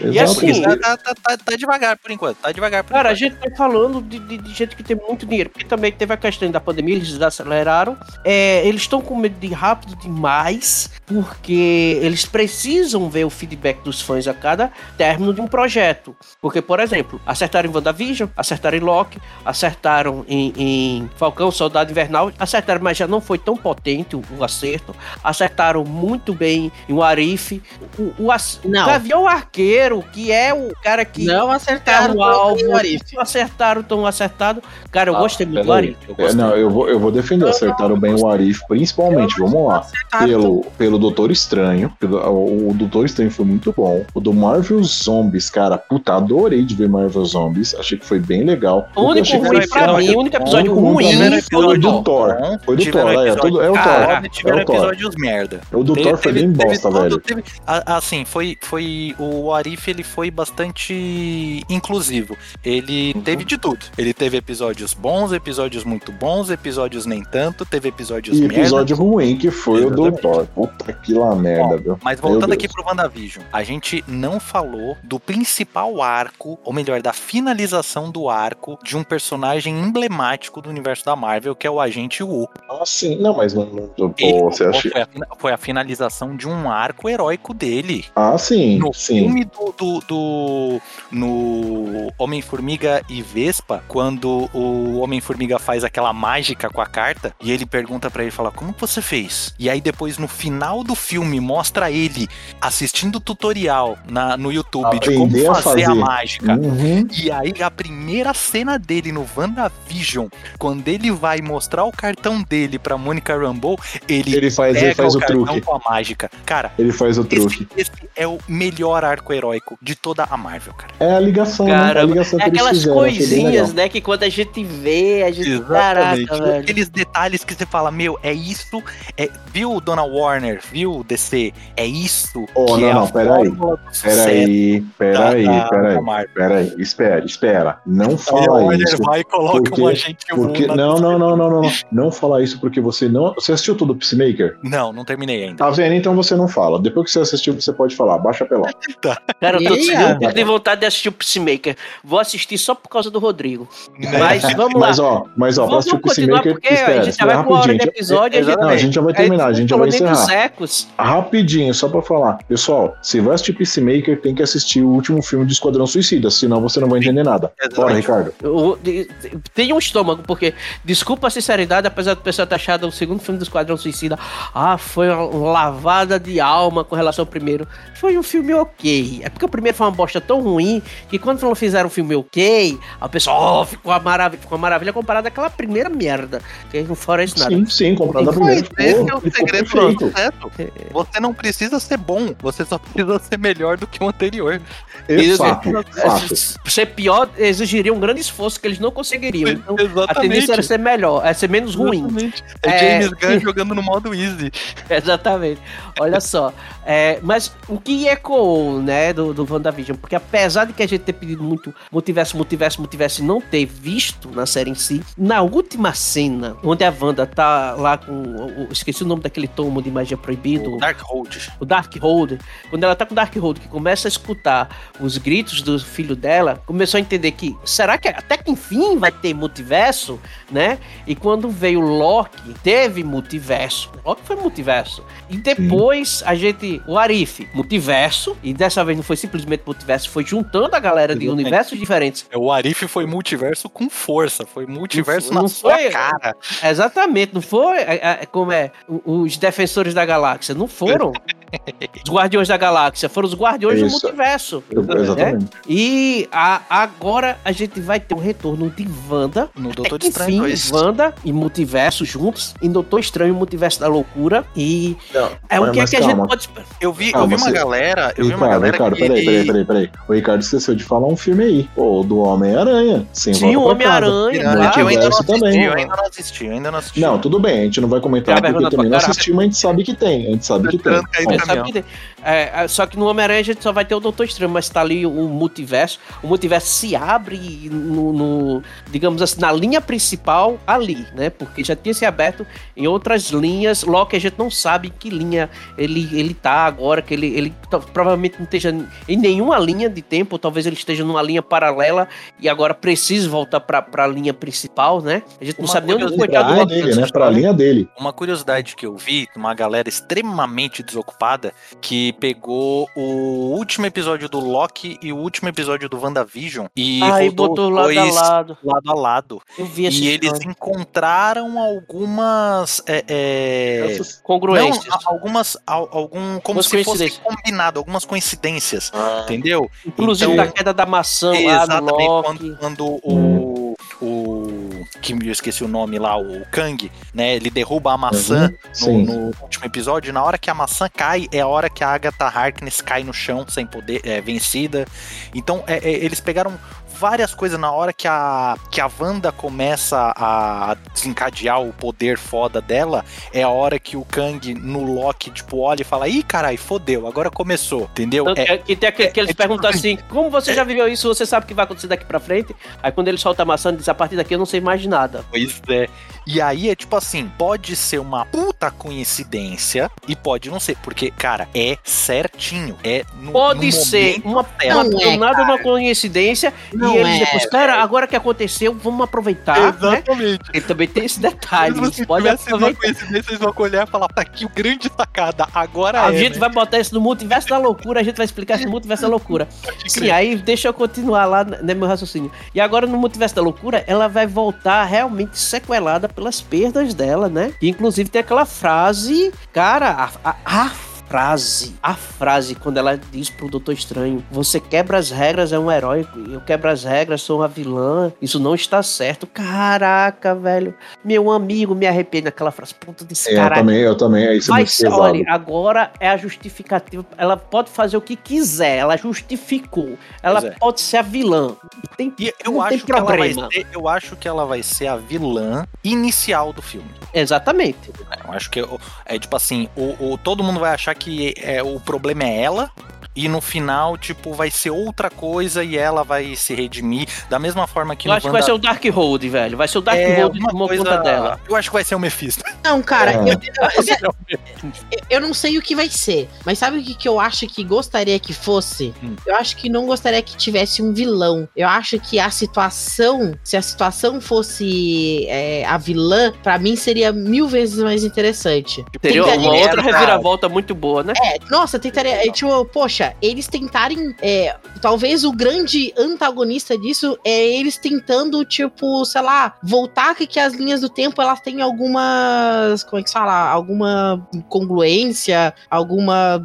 E assim, tá, tá, tá, tá devagar por enquanto. Tá devagar por Cara, a enquanto. gente tá falando de, de- de gente que tem muito dinheiro, porque também teve a questão da pandemia, eles desaceleraram. É, eles estão com medo de ir rápido demais, porque eles precisam ver o feedback dos fãs a cada término de um projeto. Porque, por exemplo, acertaram em WandaVision, acertaram em Loki, acertaram em, em Falcão, Soldado Invernal, acertaram, mas já não foi tão potente o, o acerto. Acertaram muito bem em. O, o, ac- o Não. Gavião Arqueiro, que é o cara que Não acertaram o o alvo, Arif. não acertaram tão acertado. Cara, eu Ah, gostei muito do. Arif. Eu É, gostei. não, eu vou, eu vou defender. Acertaram bem o Arif, principalmente. Vamos lá. Pelo, pelo Doutor Estranho. Pelo, o, o Doutor Estranho foi muito bom. O do Marvel Zombies, cara, puta, adorei de ver Marvel Zombies. Achei que foi bem legal. O eu único achei foi pra mim, o único episódio ruim foi o do Thor. Foi do Tiveram Thor, é, tudo- é o Thor. Cara, É tiveram o Thor. episódios merda. O do Thor foi bem bosta, velho. assim, foi, foi o Arif ele foi bastante inclusivo. Ele teve de tudo. Ele teve episódios bons, episódios muito bons, episódios nem tanto, teve episódios E merda. episódio ruim que foi o do Exatamente. Thor. Puta que lá merda, viu? Mas voltando aqui pro WandaVision, a gente não falou do principal arco, ou melhor, da finalização do arco de um personagem emblemático do universo da Marvel, que é o Agente Wu. Ah, sim. Não, mas não. pô, você acha. foi, a, foi a finalização de um arco heróico dele. Ah, sim. No sim. filme do, do, do- no Homem-Formiga e Vespa, quando o Homem-Formiga faz aquela mágica com a carta e ele pergunta pra ele, fala, como você fez? E aí depois no final do filme mostra ele assistindo o tutorial na, no YouTube de como Aprender a fazer, a fazer. mágica. Uhum. E aí a primeira cena dele no WandaVision, quando ele vai mostrar o cartão dele pra Mônica Rambeau, ele, Ele faz, ele pega faz o, o cartão truque. com a mágica. Cara, Ele faz o truque. esse, esse é o melhor arco heróico de toda a Marvel, cara. É a ligação, né? É a ligação É aquelas fizeram. Coisinhas, né, que quando a gente vê, a gente. Caraca, velho. Aqueles detalhes que você fala, meu, é isso. É, viu, Dona Warner? Viu, DC? É isso Oh, que não, é não, peraí. Peraí, peraí, peraí. Peraí, espera, espera. Não fala Warner isso. vai e coloca porque- um agente Porque, não, não, não, não, não, não. (laughs) Não fala isso porque você não. Você assistiu tudo o Peacemaker? Não, não terminei ainda. Tá vendo? Então você não fala. Depois que você assistiu, você pode falar. Baixa pelão. (laughs) Cara, eu tô super de vontade de assistir o Peacemaker. Vou assistir só por causa do Rodrigo. Mas vamos lá. Mas ó, mas ó, pra Vamos continuar, porque a espera, gente já vai com uma hora de rapidinho. episódio. a gente- Não, a gente já vai terminar, a gente já vai encerrar. ecos. Rapidinho, só pra falar. Pessoal, se vai assistir Peacemaker, tem que assistir o último filme de Esquadrão Suicida, senão você não vai entender nada. Bora. Ricardo. Eu- Tem um estômago, porque, desculpa a sinceridade, apesar do pessoal ter achado o segundo filme do Esquadrão Suicida, ah, foi uma lavada de alma com relação ao primeiro. Foi um filme ok. É porque o primeiro foi uma bosta tão ruim que quando fizeram um filme ok, a pessoa, oh, ficou uma maravilha, ficou uma maravilha comparada àquela primeira merda. Que não fora isso nada. Sim, sim, comprado a Mas primeira. esse Pô, é o segredo do sucesso. Você não precisa ser bom, você só precisa ser melhor do que o anterior. Exato, É, fato. Ser pior exigiria um grande esforço que eles não conseguiriam. Então, a Exatamente. tendência era ser melhor, é ser menos ruim. Exatamente. É, É, James Gunn jogando no modo easy. (laughs) Exatamente. Olha só. É, mas o que ecoou, né, do, do WandaVision? Porque apesar de que a gente ter pedido muito multiverso, multiverso, multiverso e não ter visto na série em si, na última cena, onde a Wanda tá lá com. o- esqueci o nome daquele tomo de magia proibido. O Darkhold. o Darkhold, quando ela tá com o Darkhold, que começa a escutar os gritos do filho dela, começou a entender que será que até que enfim vai ter multiverso, né? E quando veio Loki, teve multiverso. Loki foi multiverso. E depois a gente, o Arif, multiverso, e dessa vez não foi simplesmente multiverso, foi juntando a galera de Exatamente. universos diferentes. É, O Arif foi multiverso com força. Foi multiverso Não na foi- sua cara. Exatamente, não foi é, é, como é os defensores da galáxia, não foram (laughs) os guardiões da galáxia, foram os guardiões do Isso. multiverso. Exatamente. E a- agora a gente vai ter um retorno de Wanda. No Doutor Estranho enfim, 2. Wanda e Multiverso juntos. E Doutor Estranho e Multiverso da Loucura. E Não, é o que é que a gente pode esperar. Eu vi, eu Calma, vi uma você- galera. Eu vi uma Ricardo, galera Ricardo, que peraí, peraí, peraí, peraí. O Ricardo esqueceu de falar um filme aí. Pô, do Homem-Aranha. Sem Sim, o pra casa. Homem-Aranha, claro. eu ainda não assisti, também. eu ainda não assisti, eu ainda não assisti. Não, tudo bem, a gente não vai comentar porque eu também não cara. assistimos, a gente sabe que tem. A gente sabe que tem. Mas- caminhão. que tem- é, é, só que no Homem-Aranha a gente só vai ter o Doutor Estranho, mas tá ali o multiverso. O multiverso se abre no, no- digamos assim, na linha principal ali, né? Porque já tinha se aberto em outras linhas. Logo que a gente não sabe em que linha ele, ele tá agora, que ele, ele tá- provavelmente não esteja em nenhuma linha de tempo, talvez ele esteja numa linha paralela e agora precise voltar pra, pra linha principal, né? A gente não Uma sabe nem onde o curiosidade coitado Pra do linha Loki dele, né? Pra linha dele. Uma curiosidade que eu vi, uma galera extremamente desocupada, que pegou o último episódio do Loki e o último episódio do WandaVision e Aí rodou botou lado a lado. lado a lado. Eu vi essa E eles história. encontraram algumas. É, é, congruências. não, algumas. al- Algum, como se fosse coincidências. combinado, algumas coincidências. Entendeu? Inclusive Então- da queda da maçã lá no Exatamente, Loki. quando, quando o, o. Que eu esqueci o nome lá, o Kang, né? Ele derruba a maçã Uhum, no, no último episódio. Na hora que a maçã cai, é a hora que a Agatha Harkness cai no chão sem poder, é, vencida. Então, é, é, eles pegaram várias coisas na hora que a, que a Wanda começa a desencadear o poder foda dela. É a hora que o Kang no Loki, tipo, olha e fala: ih, carai, fodeu, agora começou, entendeu? Tanto É, que- que tem aquele que eles é tipo perguntam assim: como você já viveu isso? Você sabe o que vai acontecer daqui pra frente? Aí quando ele solta a maçã, ele diz: a partir daqui eu não sei mais de nada. Pois é. E aí é tipo assim, pode ser uma puta coincidência e pode não ser, porque, cara, é certinho. É no, Pode no ser momento uma, certo. uma Não é, nada uma coincidência Não e eles é, depois, cara, agora que aconteceu, vamos aproveitar, né? Exatamente. Ele também tem esse detalhe, (laughs) Se uma aproveitar. coincidência, eles vão olhar e falar, tá aqui o grande sacada, agora A é, gente né? vai botar isso no multiverso da loucura, a gente vai explicar esse multiverso da loucura. (laughs) Pode Sim, aí deixa eu continuar lá no meu raciocínio. E agora no Multiverso da Loucura, ela vai voltar realmente sequelada pelas perdas dela, né? E, inclusive tem aquela frase, cara, a, a- a frase, a frase quando ela diz pro Doutor Estranho: Você quebra as regras, é um herói. Eu quebro as regras, sou uma vilã. Isso não está certo. Caraca, velho. Meu amigo, me arrepiei naquela frase. Puta desse É, eu também, eu também. É isso é muito Mas pesado. olha, agora é a justificativa. Ela pode fazer o que quiser, ela justificou. Ela é. pode ser a vilã. Tem, E eu não tem acho, que ela vai problema. ser, eu acho que ela vai ser a vilã inicial do filme. Exatamente. Eu acho que eu- é tipo assim, o, o- todo mundo vai achar que é, o problema é ela. E no final, tipo, vai ser outra coisa e ela vai se redimir. Da mesma forma que Eu acho que vai ser o Darkhold, velho. Vai ser o Darkhold é, alguma tomou coisa... conta dela. Eu acho que vai ser o Mephisto. Não, cara, É. eu, eu- eu- eu não sei o que vai ser, mas sabe o que, que eu acho que gostaria que fosse? Hum. Eu acho que não gostaria que tivesse um vilão. Eu acho que a situação, se a situação fosse é, a vilã, pra mim seria mil vezes mais interessante. Seria Tentaria- uma outra reviravolta muito boa, né? É, nossa, tentaria. é, tipo, poxa, eles tentarem. é, talvez o grande antagonista disso é eles tentando, tipo, sei lá, voltar que, que as linhas do tempo elas têm algumas. Como é que se fala? Alguma congruência, alguma.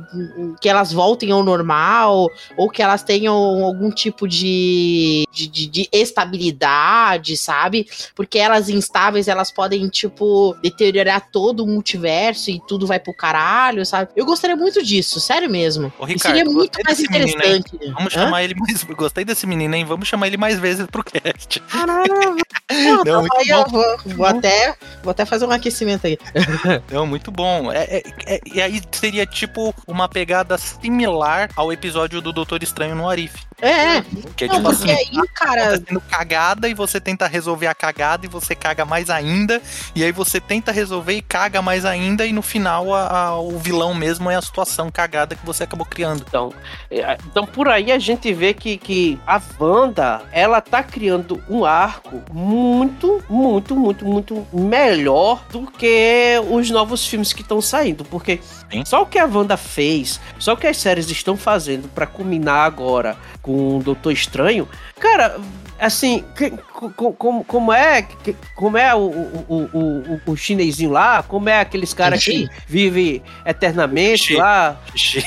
que elas voltem ao normal, ou que elas tenham algum tipo de, de, de- de estabilidade, sabe? Porque elas instáveis, elas podem, tipo, deteriorar todo o multiverso e tudo vai pro caralho, sabe? Eu gostaria muito disso, sério mesmo. Ô, Ricardo, é muito mais desse menino, interessante. Vamos Hã? chamar ele mais. Gostei desse menino, hein? Vamos chamar ele mais vezes pro cast. Caramba. (laughs) Não, Não, bom. eu vou, vou até, vou até fazer um aquecimento aí. (laughs) Não, muito bom. É, é- é- e aí seria tipo uma pegada similar ao episódio do Doutor Estranho no Arif. É, é. Que é Não, tipo porque assim, aí, cara, tá sendo cagada e você tenta resolver a cagada e você caga mais ainda. E aí você tenta resolver e caga mais ainda. E no final a- a- o vilão mesmo é a situação cagada que você acabou criando. Então, é, então por aí a gente vê que, que a Wanda, ela tá criando um arco muito, muito, muito, muito melhor do que os novos filmes que estão saindo, porque Sim. só o que a Wanda fez, só o que as séries estão fazendo pra culminar agora com o Doutor Estranho, cara, assim, que- co- co- como, como é que- como é o, o, o, o, chinesinho lá, como é aqueles caras que vivem eternamente Shang-Chi. lá, Xixi,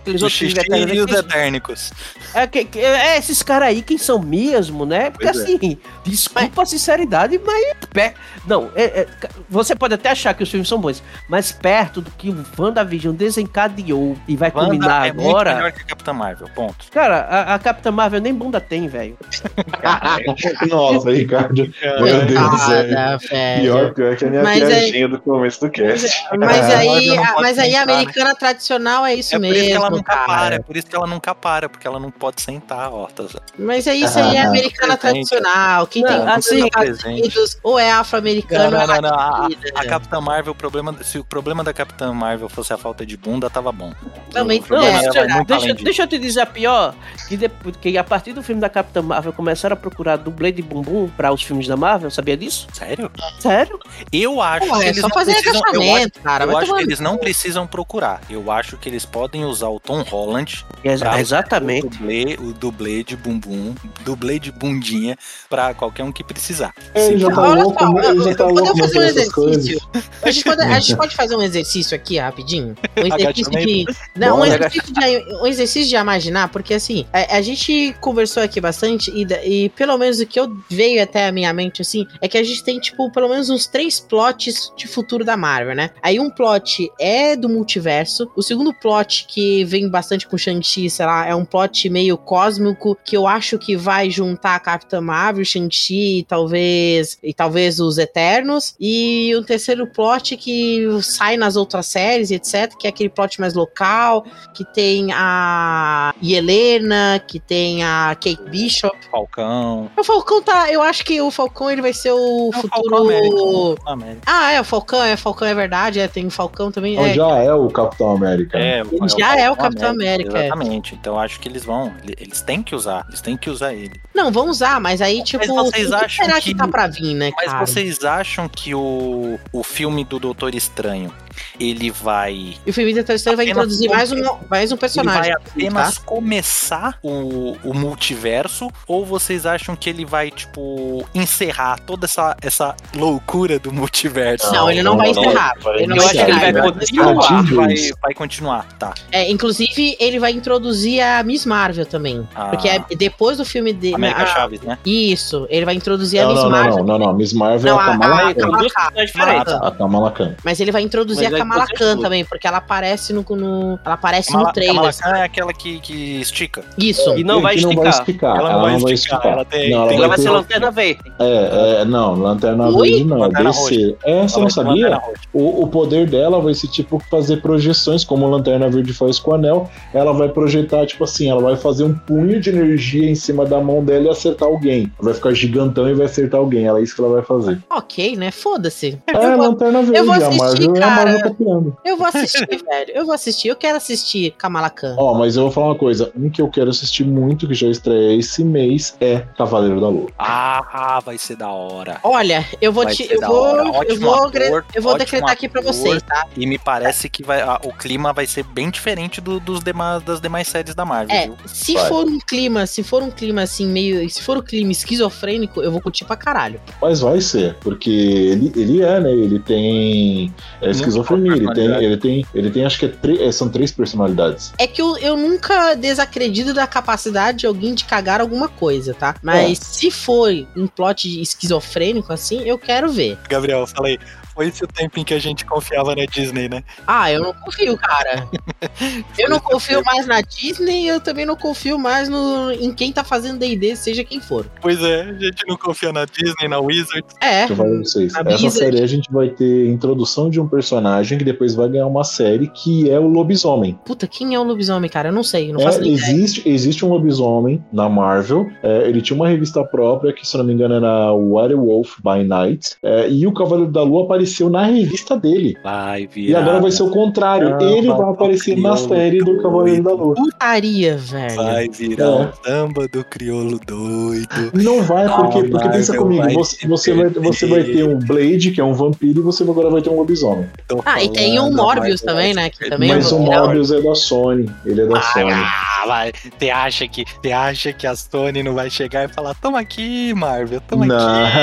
aqueles outros xixi e os eternamente. Etérnicos. É, que, que- é esses caras aí quem são mesmo, né? Porque Pois é. assim, desculpa a sinceridade, mas. pe- Não, é- é, você pode até achar que os filmes são bons, mas perto do que o WandaVision desencadeou e vai Wanda culminar é agora. melhor que a Capitã Marvel, ponto. Cara, a, a Capitã Marvel nem bunda tem, velho. (laughs) Nossa, Ricardo. Meu Deus, Coitada, é. Pior, pior que a minha Mas piadinha do começo do cast. Mas É, aí, mas (laughs) aí a né? americana tradicional é isso é por mesmo, isso que ela nunca cara. para, é por isso que ela nunca para, porque ela não pode sentar, ó. Tá... Mas é isso aí, é Ah, americana presente. tradicional. Quem tem Não, assim. Unidos ou é Não, afro-americano não, ou é não, não. A, a Capitã Marvel, o problema, se o problema da Capitã Marvel fosse a falta de bunda, tava bom. Também O problema é, deixa, deixa, eu te dizer a pior, que, depois, que a partir do filme da Capitã Marvel começaram a procurar dublê de bumbum para os filmes da Marvel, sabia disso? Sério? Sério? Eu acho Pô, que é eles só não fazer precisam. Eu acho, cara. eu acho que eles não precisam procurar. Eu acho que eles podem usar o Tom Holland Ex- exatamente. O dublê, o dublê de bumbum, dublê de bundinha pra qualquer um que precisar. Ele já tá Olha louco, só, né? ele já tá eu- louco fazer um exercício. A gente, pode, a gente pode fazer um exercício aqui rapidinho? (laughs) Um exercício de. Não, um exercício de, um exercício de imaginar, porque assim, a, a gente conversou aqui bastante e, e pelo menos o que eu veio até a minha mente, assim, é que a gente tem, tipo, pelo menos uns três plots de futuro da Marvel, né? Aí um plot é do multiverso, o segundo plot que vem bastante com Shang-Chi, sei lá, é um plot meio cósmico que eu acho que vai juntar a Capitã Marvel, Shang-Chi e talvez, e talvez os Eternos. E o terceiro plot que sai nas outras séries, etc., que é aquele plot mais local, que tem a Helena, que tem a Kate Bishop. Falcão. O Falcão tá. Eu acho que o Falcão ele vai ser o É o futuro. Falcão América. América. Ah, é, o Falcão, é, Falcão é verdade, é, tem o Falcão também. Então É, já é o Capitão América. É, Ele já é o Capitão América, é. Exatamente. Então acho que eles vão. Ele- Eles têm que usar. Eles têm que usar ele. Não, vão usar, mas aí, tipo, vocês o que acham será que... que- tá pra vir, né, Mas cara? vocês acham que o, o filme do Doutor Estranho ele vai. E o filme da Terceira vai introduzir com- mais um, mais um Ele personagem. vai apenas começar o, o multiverso? Ou vocês acham que ele vai, tipo, encerrar toda essa, essa loucura do multiverso? Não, ele não, vai encerrar. Ele não Eu vai acho que ele vai continuar. Vai- Vai, vai continuar, tá. É, inclusive, ele vai introduzir a Miss Marvel também. Ah. Porque é depois do filme dele. América a- Chaves, né? Isso, ele vai introduzir a Não, Miss não, Marvel. não, não, não, não. Miss Marvel Não, é a- Kamala Khan. A Kamala Khan. Mas ele vai introduzir a vai Kamala Khan tudo. também, porque ela aparece no. no- ela aparece Kamala, no trailer. Kamala Khan é aquela que, que estica. Isso. E não Que- vai que não vai esticar. esticar. Ela não vai esticar, ela tem- Não, tem- Ela vai ter- ser lanterna verde. É, é, não, Lanterna Oi? Verde não, é Lanterna DC. É, você Ela não sabia? O, o poder dela vai ser tipo fazer projeções, como Lanterna Verde faz com o anel. Ela vai projetar, tipo assim, ela vai fazer um punho de energia em cima da mão dela e acertar alguém. Vai ficar gigantão e vai acertar alguém. Ela é isso que ela vai fazer. Ok, né? Foda-se. É, Eu vou- Lanterna Verde, vou a assistir, é a cara. Marvel copiando. Eu vou assistir, (laughs) velho. Eu vou assistir. Eu quero assistir Kamala Khan. Ó, mas eu vou falar uma coisa. Um que eu quero assistir muito, que já estreia esse mês, é Cavaleiro da Lua. Ah, vai ser da hora. Olha, eu vou Vai te. Eu vou, eu vou, ator, eu vou decretar aqui pra vocês, tá? E me parece que vai, ah, o clima vai ser bem diferente do- dos demais, das demais séries da Marvel, É, viu? se Vai. for um clima, se for um clima assim, meio. Se for um clima esquizofrênico, eu vou curtir pra caralho. Mas vai ser, porque ele, ele é, né? Ele tem é, esquizofrenia, ele tem, ele tem, ele tem, acho que é tre- é, são três personalidades. É que eu, eu nunca desacredito da capacidade de alguém de cagar alguma coisa, tá? Mas É. se for um plot esquizofrênico assim, eu quero ver. Gabriel, fala aí. Foi-se o tempo em que a gente confiava na Disney, né? Ah, eu não confio, cara. (laughs) Eu não confio mais na Disney e eu também não confio mais no, em quem tá fazendo D&D, seja quem for. Pois é, a gente não confia na Disney, na Wizards. É, Deixa eu falar pra vocês. Essa Blizzard- série a gente vai ter introdução de um personagem que depois vai ganhar uma série que é o lobisomem. puta, quem é o lobisomem, cara? Eu não sei, não É, faço nem ideia. existe, existe um lobisomem na Marvel. é, ele tinha uma revista própria que, se não me engano, era Werewolf by Night. é, e o Cavaleiro da Lua apareceu na revista dele. Vai E virar. agora vai ser o contrário. Ah, ele vai aparecer na série do Cavaleiro da Lua. Putaria, velho. Vai virar É. o samba do crioulo doido. Não vai, porque, Ah, porque pensa comigo, vai você, você, vai, você vai ter um Blade, que é um vampiro, e você agora vai ter um lobisomem. Tô Ah, e tem o falando, Morbius também, né? Que também Mas é o um Morbius é da Sony. Ele é da Sony. Ah, vai. Você acha que, você acha que a Sony não vai chegar e falar: toma aqui, Marvel, toma Não. aqui.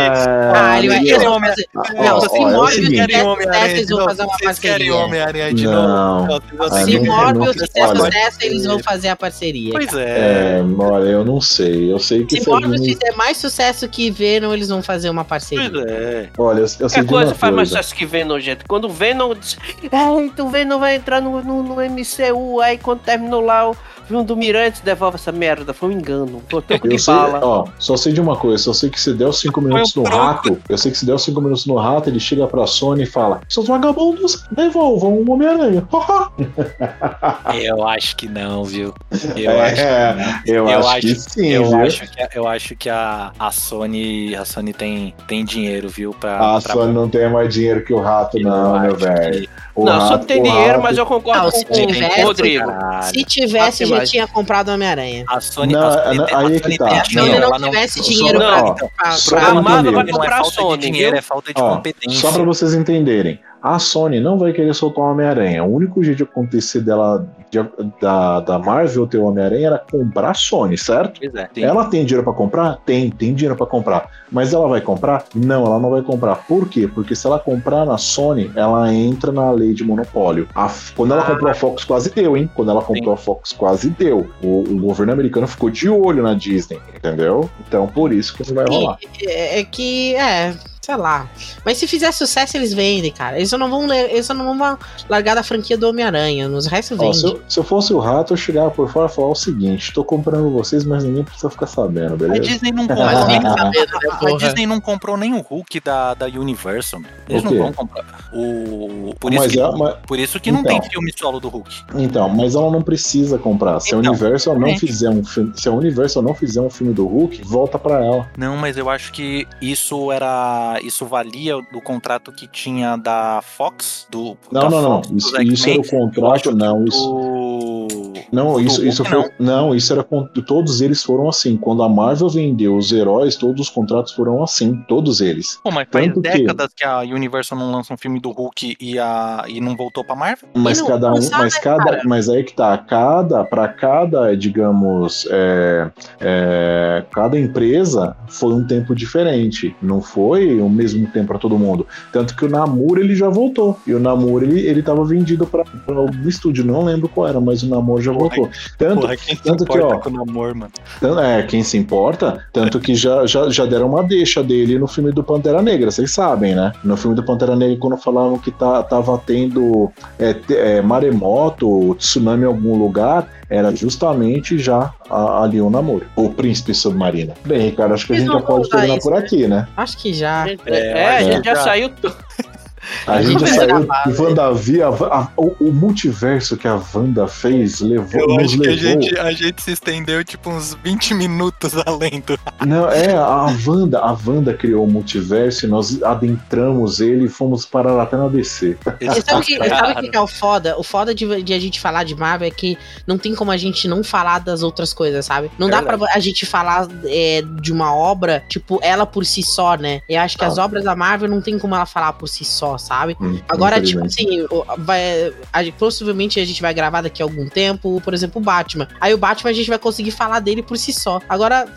Ah, ele vai. Fazer. Ó, Não, ó, se é quiser Querem sucesso, Homem-Aranha eles de vão novo? fazer uma Vocês querem parceria. Homem-Aranha de Não. novo? Vocês Se que- Morbius olha. sucesso, eles vão fazer a parceria. Pois é. É, olha, eu não sei. Eu sei que Se Morbius fizer mais sucesso que Venom, eles vão fazer uma Pois parceria. é. Olha, eu, eu sei de coisa faz mais sucesso que Venom, gente. Quando o Venom diz, Eita, o Venom vai entrar no, no, no MCU, aí quando terminou lá o filme do Mirantes, devolve essa merda. Foi um engano. Troco Eu de sei, bala. ó, só sei de uma coisa, só sei que se der os 5 minutos um no troco. rato, eu sei que se der os 5 minutos no rato, ele chega pra Sony e fala: Seus vagabundos, devolvam o Homem-Aranha. (laughs) Eu acho que não, viu? Eu acho é, eu, Eu acho, acho- que sim, eu viu? acho que, eu acho que a, a Sony, a Sony tem, tem dinheiro, viu? Pra, A pra- Sony não tem mais dinheiro que o rato, eu não, meu velho. que- O não, só rato- tem o dinheiro, rato- mas eu concordo Não, com, com o Rodrigo. Caralho. Se tivesse, Mas- tinha comprado Homem-Aranha. A Sony, Não, a Sony, não, tem- a aí é Sony que tá. a Sony não ela tivesse dinheiro não, pra, ó, pra- pra- pra A Marvel entender. vai não é comprar a falta Sony, de dinheiro, é falta de Ó, competência. Só pra vocês entenderem, a Sony não vai querer soltar o Homem-Aranha. O único jeito de acontecer dela, de- da, da Marvel ter o Homem-Aranha era comprar a Sony, certo? Pois é. Sim. Ela tem dinheiro pra comprar? Tem, tem dinheiro pra comprar. Mas ela vai comprar? Não, ela não vai comprar. Por quê? Porque se ela comprar na Sony, ela entra na lei de monopólio. A- quando ela Ah. comprou a Fox, quase deu, hein? Quando ela comprou a Fox, quase deu. O, o governo americano ficou de olho na Disney, entendeu? Então, por isso que não vai rolar. É, é que, é, sei lá. Mas se fizer sucesso, eles vendem, cara. Eles só não vão, le- eles só não vão largar da franquia do Homem-Aranha. Nos restos Ó, vende. se, eu, se eu fosse o rato, eu chegava por fora e falava o seguinte: tô comprando vocês, mas ninguém precisa ficar sabendo, A beleza? Disney não Mas comprou, (laughs) né, a (laughs) porra? Disney não comprou nem o Hulk da, da Universal. meu. Eles não vão comprar. O, por, isso Mas que, é- mas- por isso que não Então. tem filme solo do Hulk. Então, mas ela não precisa comprar. Se a Então, Universal não fizer um filme, se a Universal não fizer um filme do Hulk, volta pra ela. Não, mas eu acho que isso era. Isso valia do contrato que tinha da Fox. Do, Não, da não, não. Fox, dos Isso, isso era o contrato, não. Isso, do- não, isso, isso foi, não, isso era todos eles foram assim. Quando a Marvel vendeu os heróis, todos os contratos foram assim, todos eles. Pô, mas faz Tanto que- décadas que... a Universal não lança um filme do Hulk e, a, e não voltou pra Marvel. Mas não cada um, mas né, cada, cara? mas aí que tá, cada para cada, digamos, é, é, cada empresa foi um tempo diferente, não foi o mesmo tempo para todo mundo. Tanto que o Namor ele já voltou e o Namor ele ele tava vendido para o estúdio, não lembro qual era, mas o Namor já Porra, voltou. Tanto, Porra, quem se tanto que, importa ó, com o namor, mano? é quem se importa, tanto que já, já, já deram uma deixa dele no filme do Pantera Negra, vocês sabem, né? No filme do Pantera Negra quando falavam que tá, tava tendo é, é, maremoto, tsunami em algum lugar, era justamente já a- ali o namoro. O príncipe submarino. Bem, Ricardo, acho que a gente já pode terminar isso, por né? aqui, né? Acho que já. É, É, a gente já já- saiu. A A gente já saiu do WandaVia, a- a- o, o multiverso que a Wanda fez levou, Eu nos acho que a levou. gente, a gente se estendeu tipo uns 20 minutos (laughs) além do. Não, é, a Wanda, a Wanda criou o multiverso e nós adentramos ele e fomos parar até na DC. E sabe o que, sabe que é o foda? O foda de, de a gente falar de Marvel é que não tem como a gente não falar das outras coisas, sabe? Não É dá pra a gente falar é, de uma obra, tipo, ela por si só, né? Eu acho que as obras da Marvel não tem como ela falar por si só, sabe? Hum, Agora, tipo assim, vai, a possivelmente a gente vai gravar daqui a algum tempo, por exemplo, o Batman. Aí o Batman a gente vai conseguir falar dele por si só. Agora,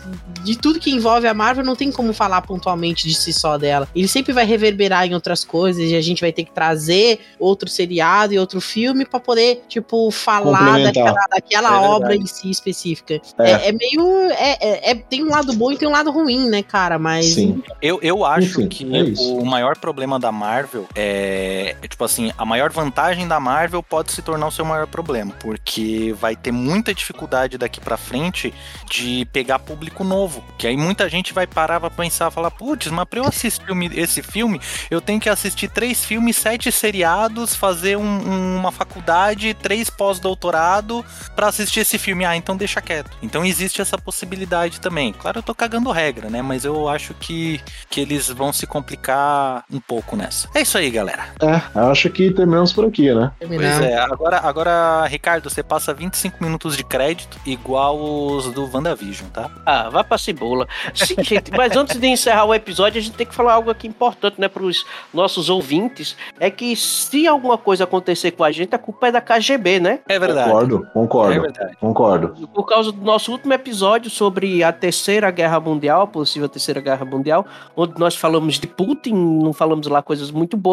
de tudo que envolve a Marvel, não tem como falar pontualmente de si só dela. Ele sempre vai reverberar em outras coisas e a gente vai ter que trazer outro seriado e outro filme pra poder, tipo, falar daquela, daquela É obra em si específica. É. É, é meio. É, é- é- tem um lado bom e tem um lado ruim, né, cara? Mas. Sim. Eu, eu acho Enfim, que é o maior problema da Marvel é é, tipo assim, a maior vantagem da Marvel pode se tornar o seu maior problema, porque vai ter muita dificuldade daqui para frente de pegar público novo, que aí muita gente vai parar pra pensar, falar, putz, mas pra eu assistir esse filme, eu tenho que assistir três filmes, sete seriados, fazer um, um, uma faculdade, três pós-doutorado para assistir esse filme. Ah, então deixa quieto. Então existe essa possibilidade também. Claro, eu tô cagando regra, né? Mas eu acho que, que eles vão se complicar um pouco nessa. É isso aí, galera. É, acho que terminamos por aqui, né? Pois é, agora, agora, Ricardo, você passa 25 minutos de crédito igual os do WandaVision, tá? Ah, vai pra cebola. Sim, gente, mas antes de encerrar o episódio, a gente tem que falar algo aqui importante, né, pros nossos ouvintes. É que se alguma coisa acontecer com a gente, a culpa é da KGB, né? É verdade. Concordo, concordo. É verdade. Concordo. Por causa do nosso último episódio sobre a Terceira Guerra Mundial, a possível Terceira Guerra Mundial, onde nós falamos de Putin, não falamos lá coisas muito boas.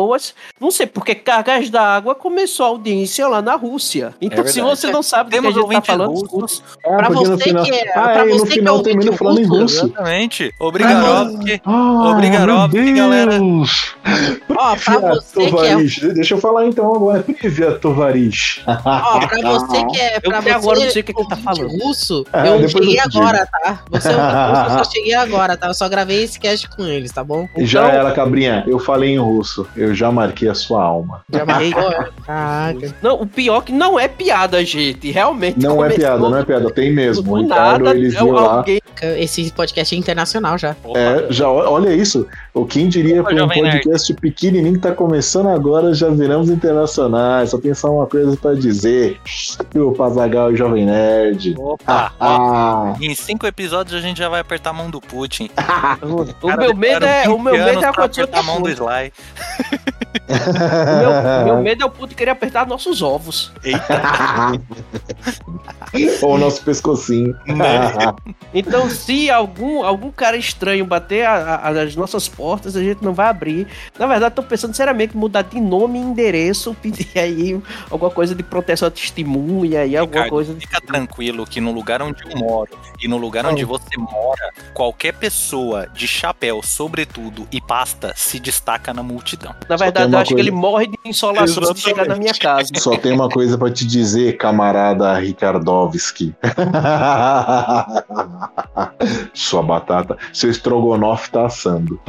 Não sei porque cargas d'água começou a audiência lá na Rússia. Então, se verdade. você não sabe do que a Temos gente tá falando, russos. É, Pra você final... que é- ah, pra é, no você que é final ouvinte termina falando em russo, russo. Exatamente. Obrigarovski. Ah, Obrigarovski, galera. Ó, pra você que é Tovarish. Deixa eu falar então agora. (laughs) Privyat Tovarish. Ó, pra (laughs) você que é. Pra até você, agora não sei o que que tá ouvinte falando. russo, Ah, eu eu cheguei agora, tá? Você é ouvinte russo, eu só (laughs) cheguei agora, tá? Eu só gravei esse cast com eles, tá bom? Já Então- era, cabrinha. Eu falei em russo. Eu já marquei a sua alma. Já marcou? é? (laughs) Caraca. Não, o pior que não é piada, gente. Realmente. Não é piada, não é piada. Tem mesmo. O Do Ricardo, nada, eles é viu lá. alguém Esse podcast é internacional já. Opa. É, já, olha isso. O quem diria para um Jovem Nerd. podcast pequenininho que tá começando agora, já viramos internacionais. Só tem só uma coisa pra dizer. O Pazagal e o Jovem Nerd. Opa. ó, Ah, Em cinco episódios a gente já vai apertar a mão do Putin. (laughs) O Cara, meu medo é, o meu 20 medo é pra acontecer apertar a mão do. Sly. Meu, meu (laughs) medo é o puto querer apertar nossos ovos. (laughs) Ou o nosso pescocinho. Né? Então, se algum, algum cara estranho bater a- a- as nossas portas, a gente não vai abrir. Na verdade, tô pensando seriamente em mudar de nome e endereço, pedir aí alguma coisa de proteção à testemunha e alguma Ricardo, coisa. Fica tranquilo que no lugar onde eu moro e no lugar onde você mora, qualquer pessoa de chapéu, sobretudo e pasta se destaca na multidão. Na tem verdade, eu acho que coisa- ele morre de insolação se chegar na minha casa. Só tem uma coisa pra te dizer, camarada Ricardovski. (laughs) Sua batata, seu estrogonofe tá assando. (laughs)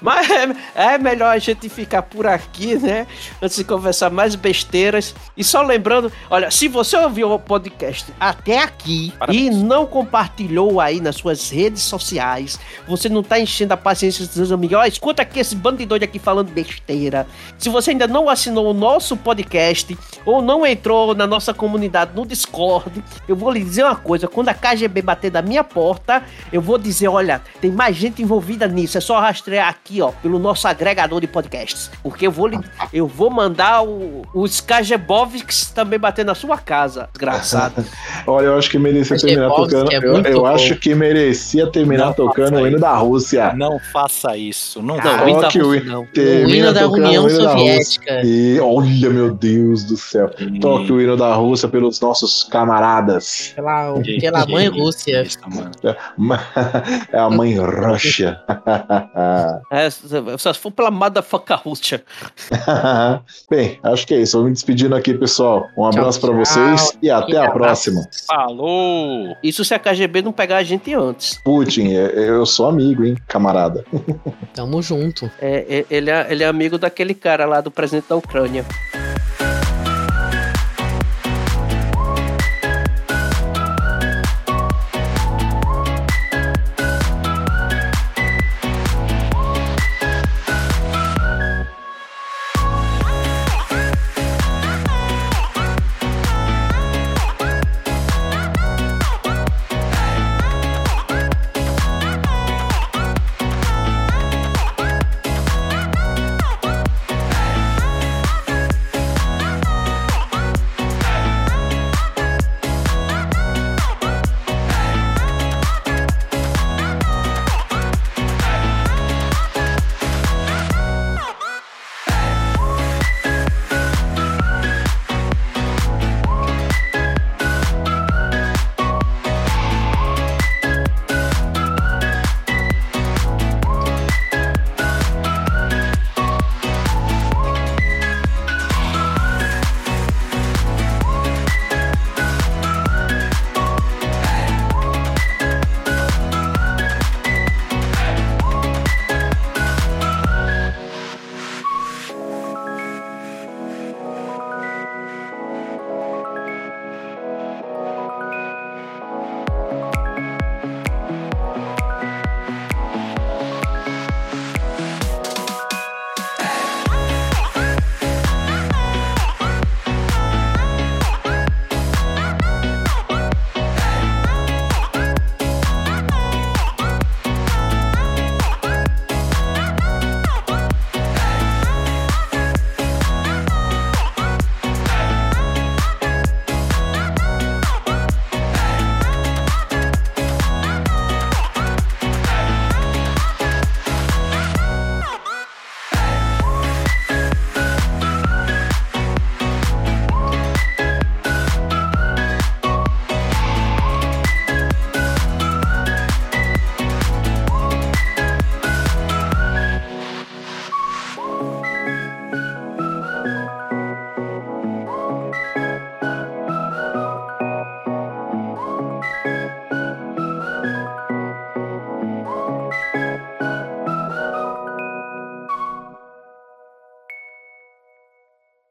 Mas é, é melhor a gente ficar por aqui, né? Antes de conversar mais besteiras. E só lembrando, olha, se você ouviu o podcast até aqui Parabéns. e não compartilhou aí nas suas redes sociais, você não tá enchendo a paciência dos seus amigos. Ó, escuta aqui esse bando de doido aqui falando besteira. Se você ainda não assinou o nosso podcast ou não entrou na nossa comunidade no Discord, eu vou lhe dizer uma coisa: quando a KGB bater da minha porta, eu vou dizer: olha, tem mais gente envolvida nisso. É só rastrear aqui, ó, pelo nosso agregador de podcasts. Porque eu vou, lhe, eu vou mandar o, os KGBovics também bater na sua casa, desgraçado. (laughs) Olha, eu acho que merecia terminar bom, tocando. é eu eu acho que merecia terminar Não tocando o hino da Rússia. Não faça isso. Não, Não, hino da Toque o Rússia hino. não. O hino da União. Soviética. E olha, meu Deus do céu. Toque o hino da Rússia pelos nossos camaradas. Pela, Que- pela que mãe Rússia. isso, mano. (laughs) É a mãe Rússia. (laughs) É, só se for pela motherfucker Rússia. (laughs) Bem, acho que é isso. Vou me despedindo aqui, pessoal. Um abraço pra tchau. vocês e até a abraço. próxima. Falou! Isso se a KGB não pegar a gente antes. Putin, é- eu sou amigo, hein, camarada. Tamo junto. É, é- ele, é, ele é amigo daquele cara lá do presidente da Ucrânia.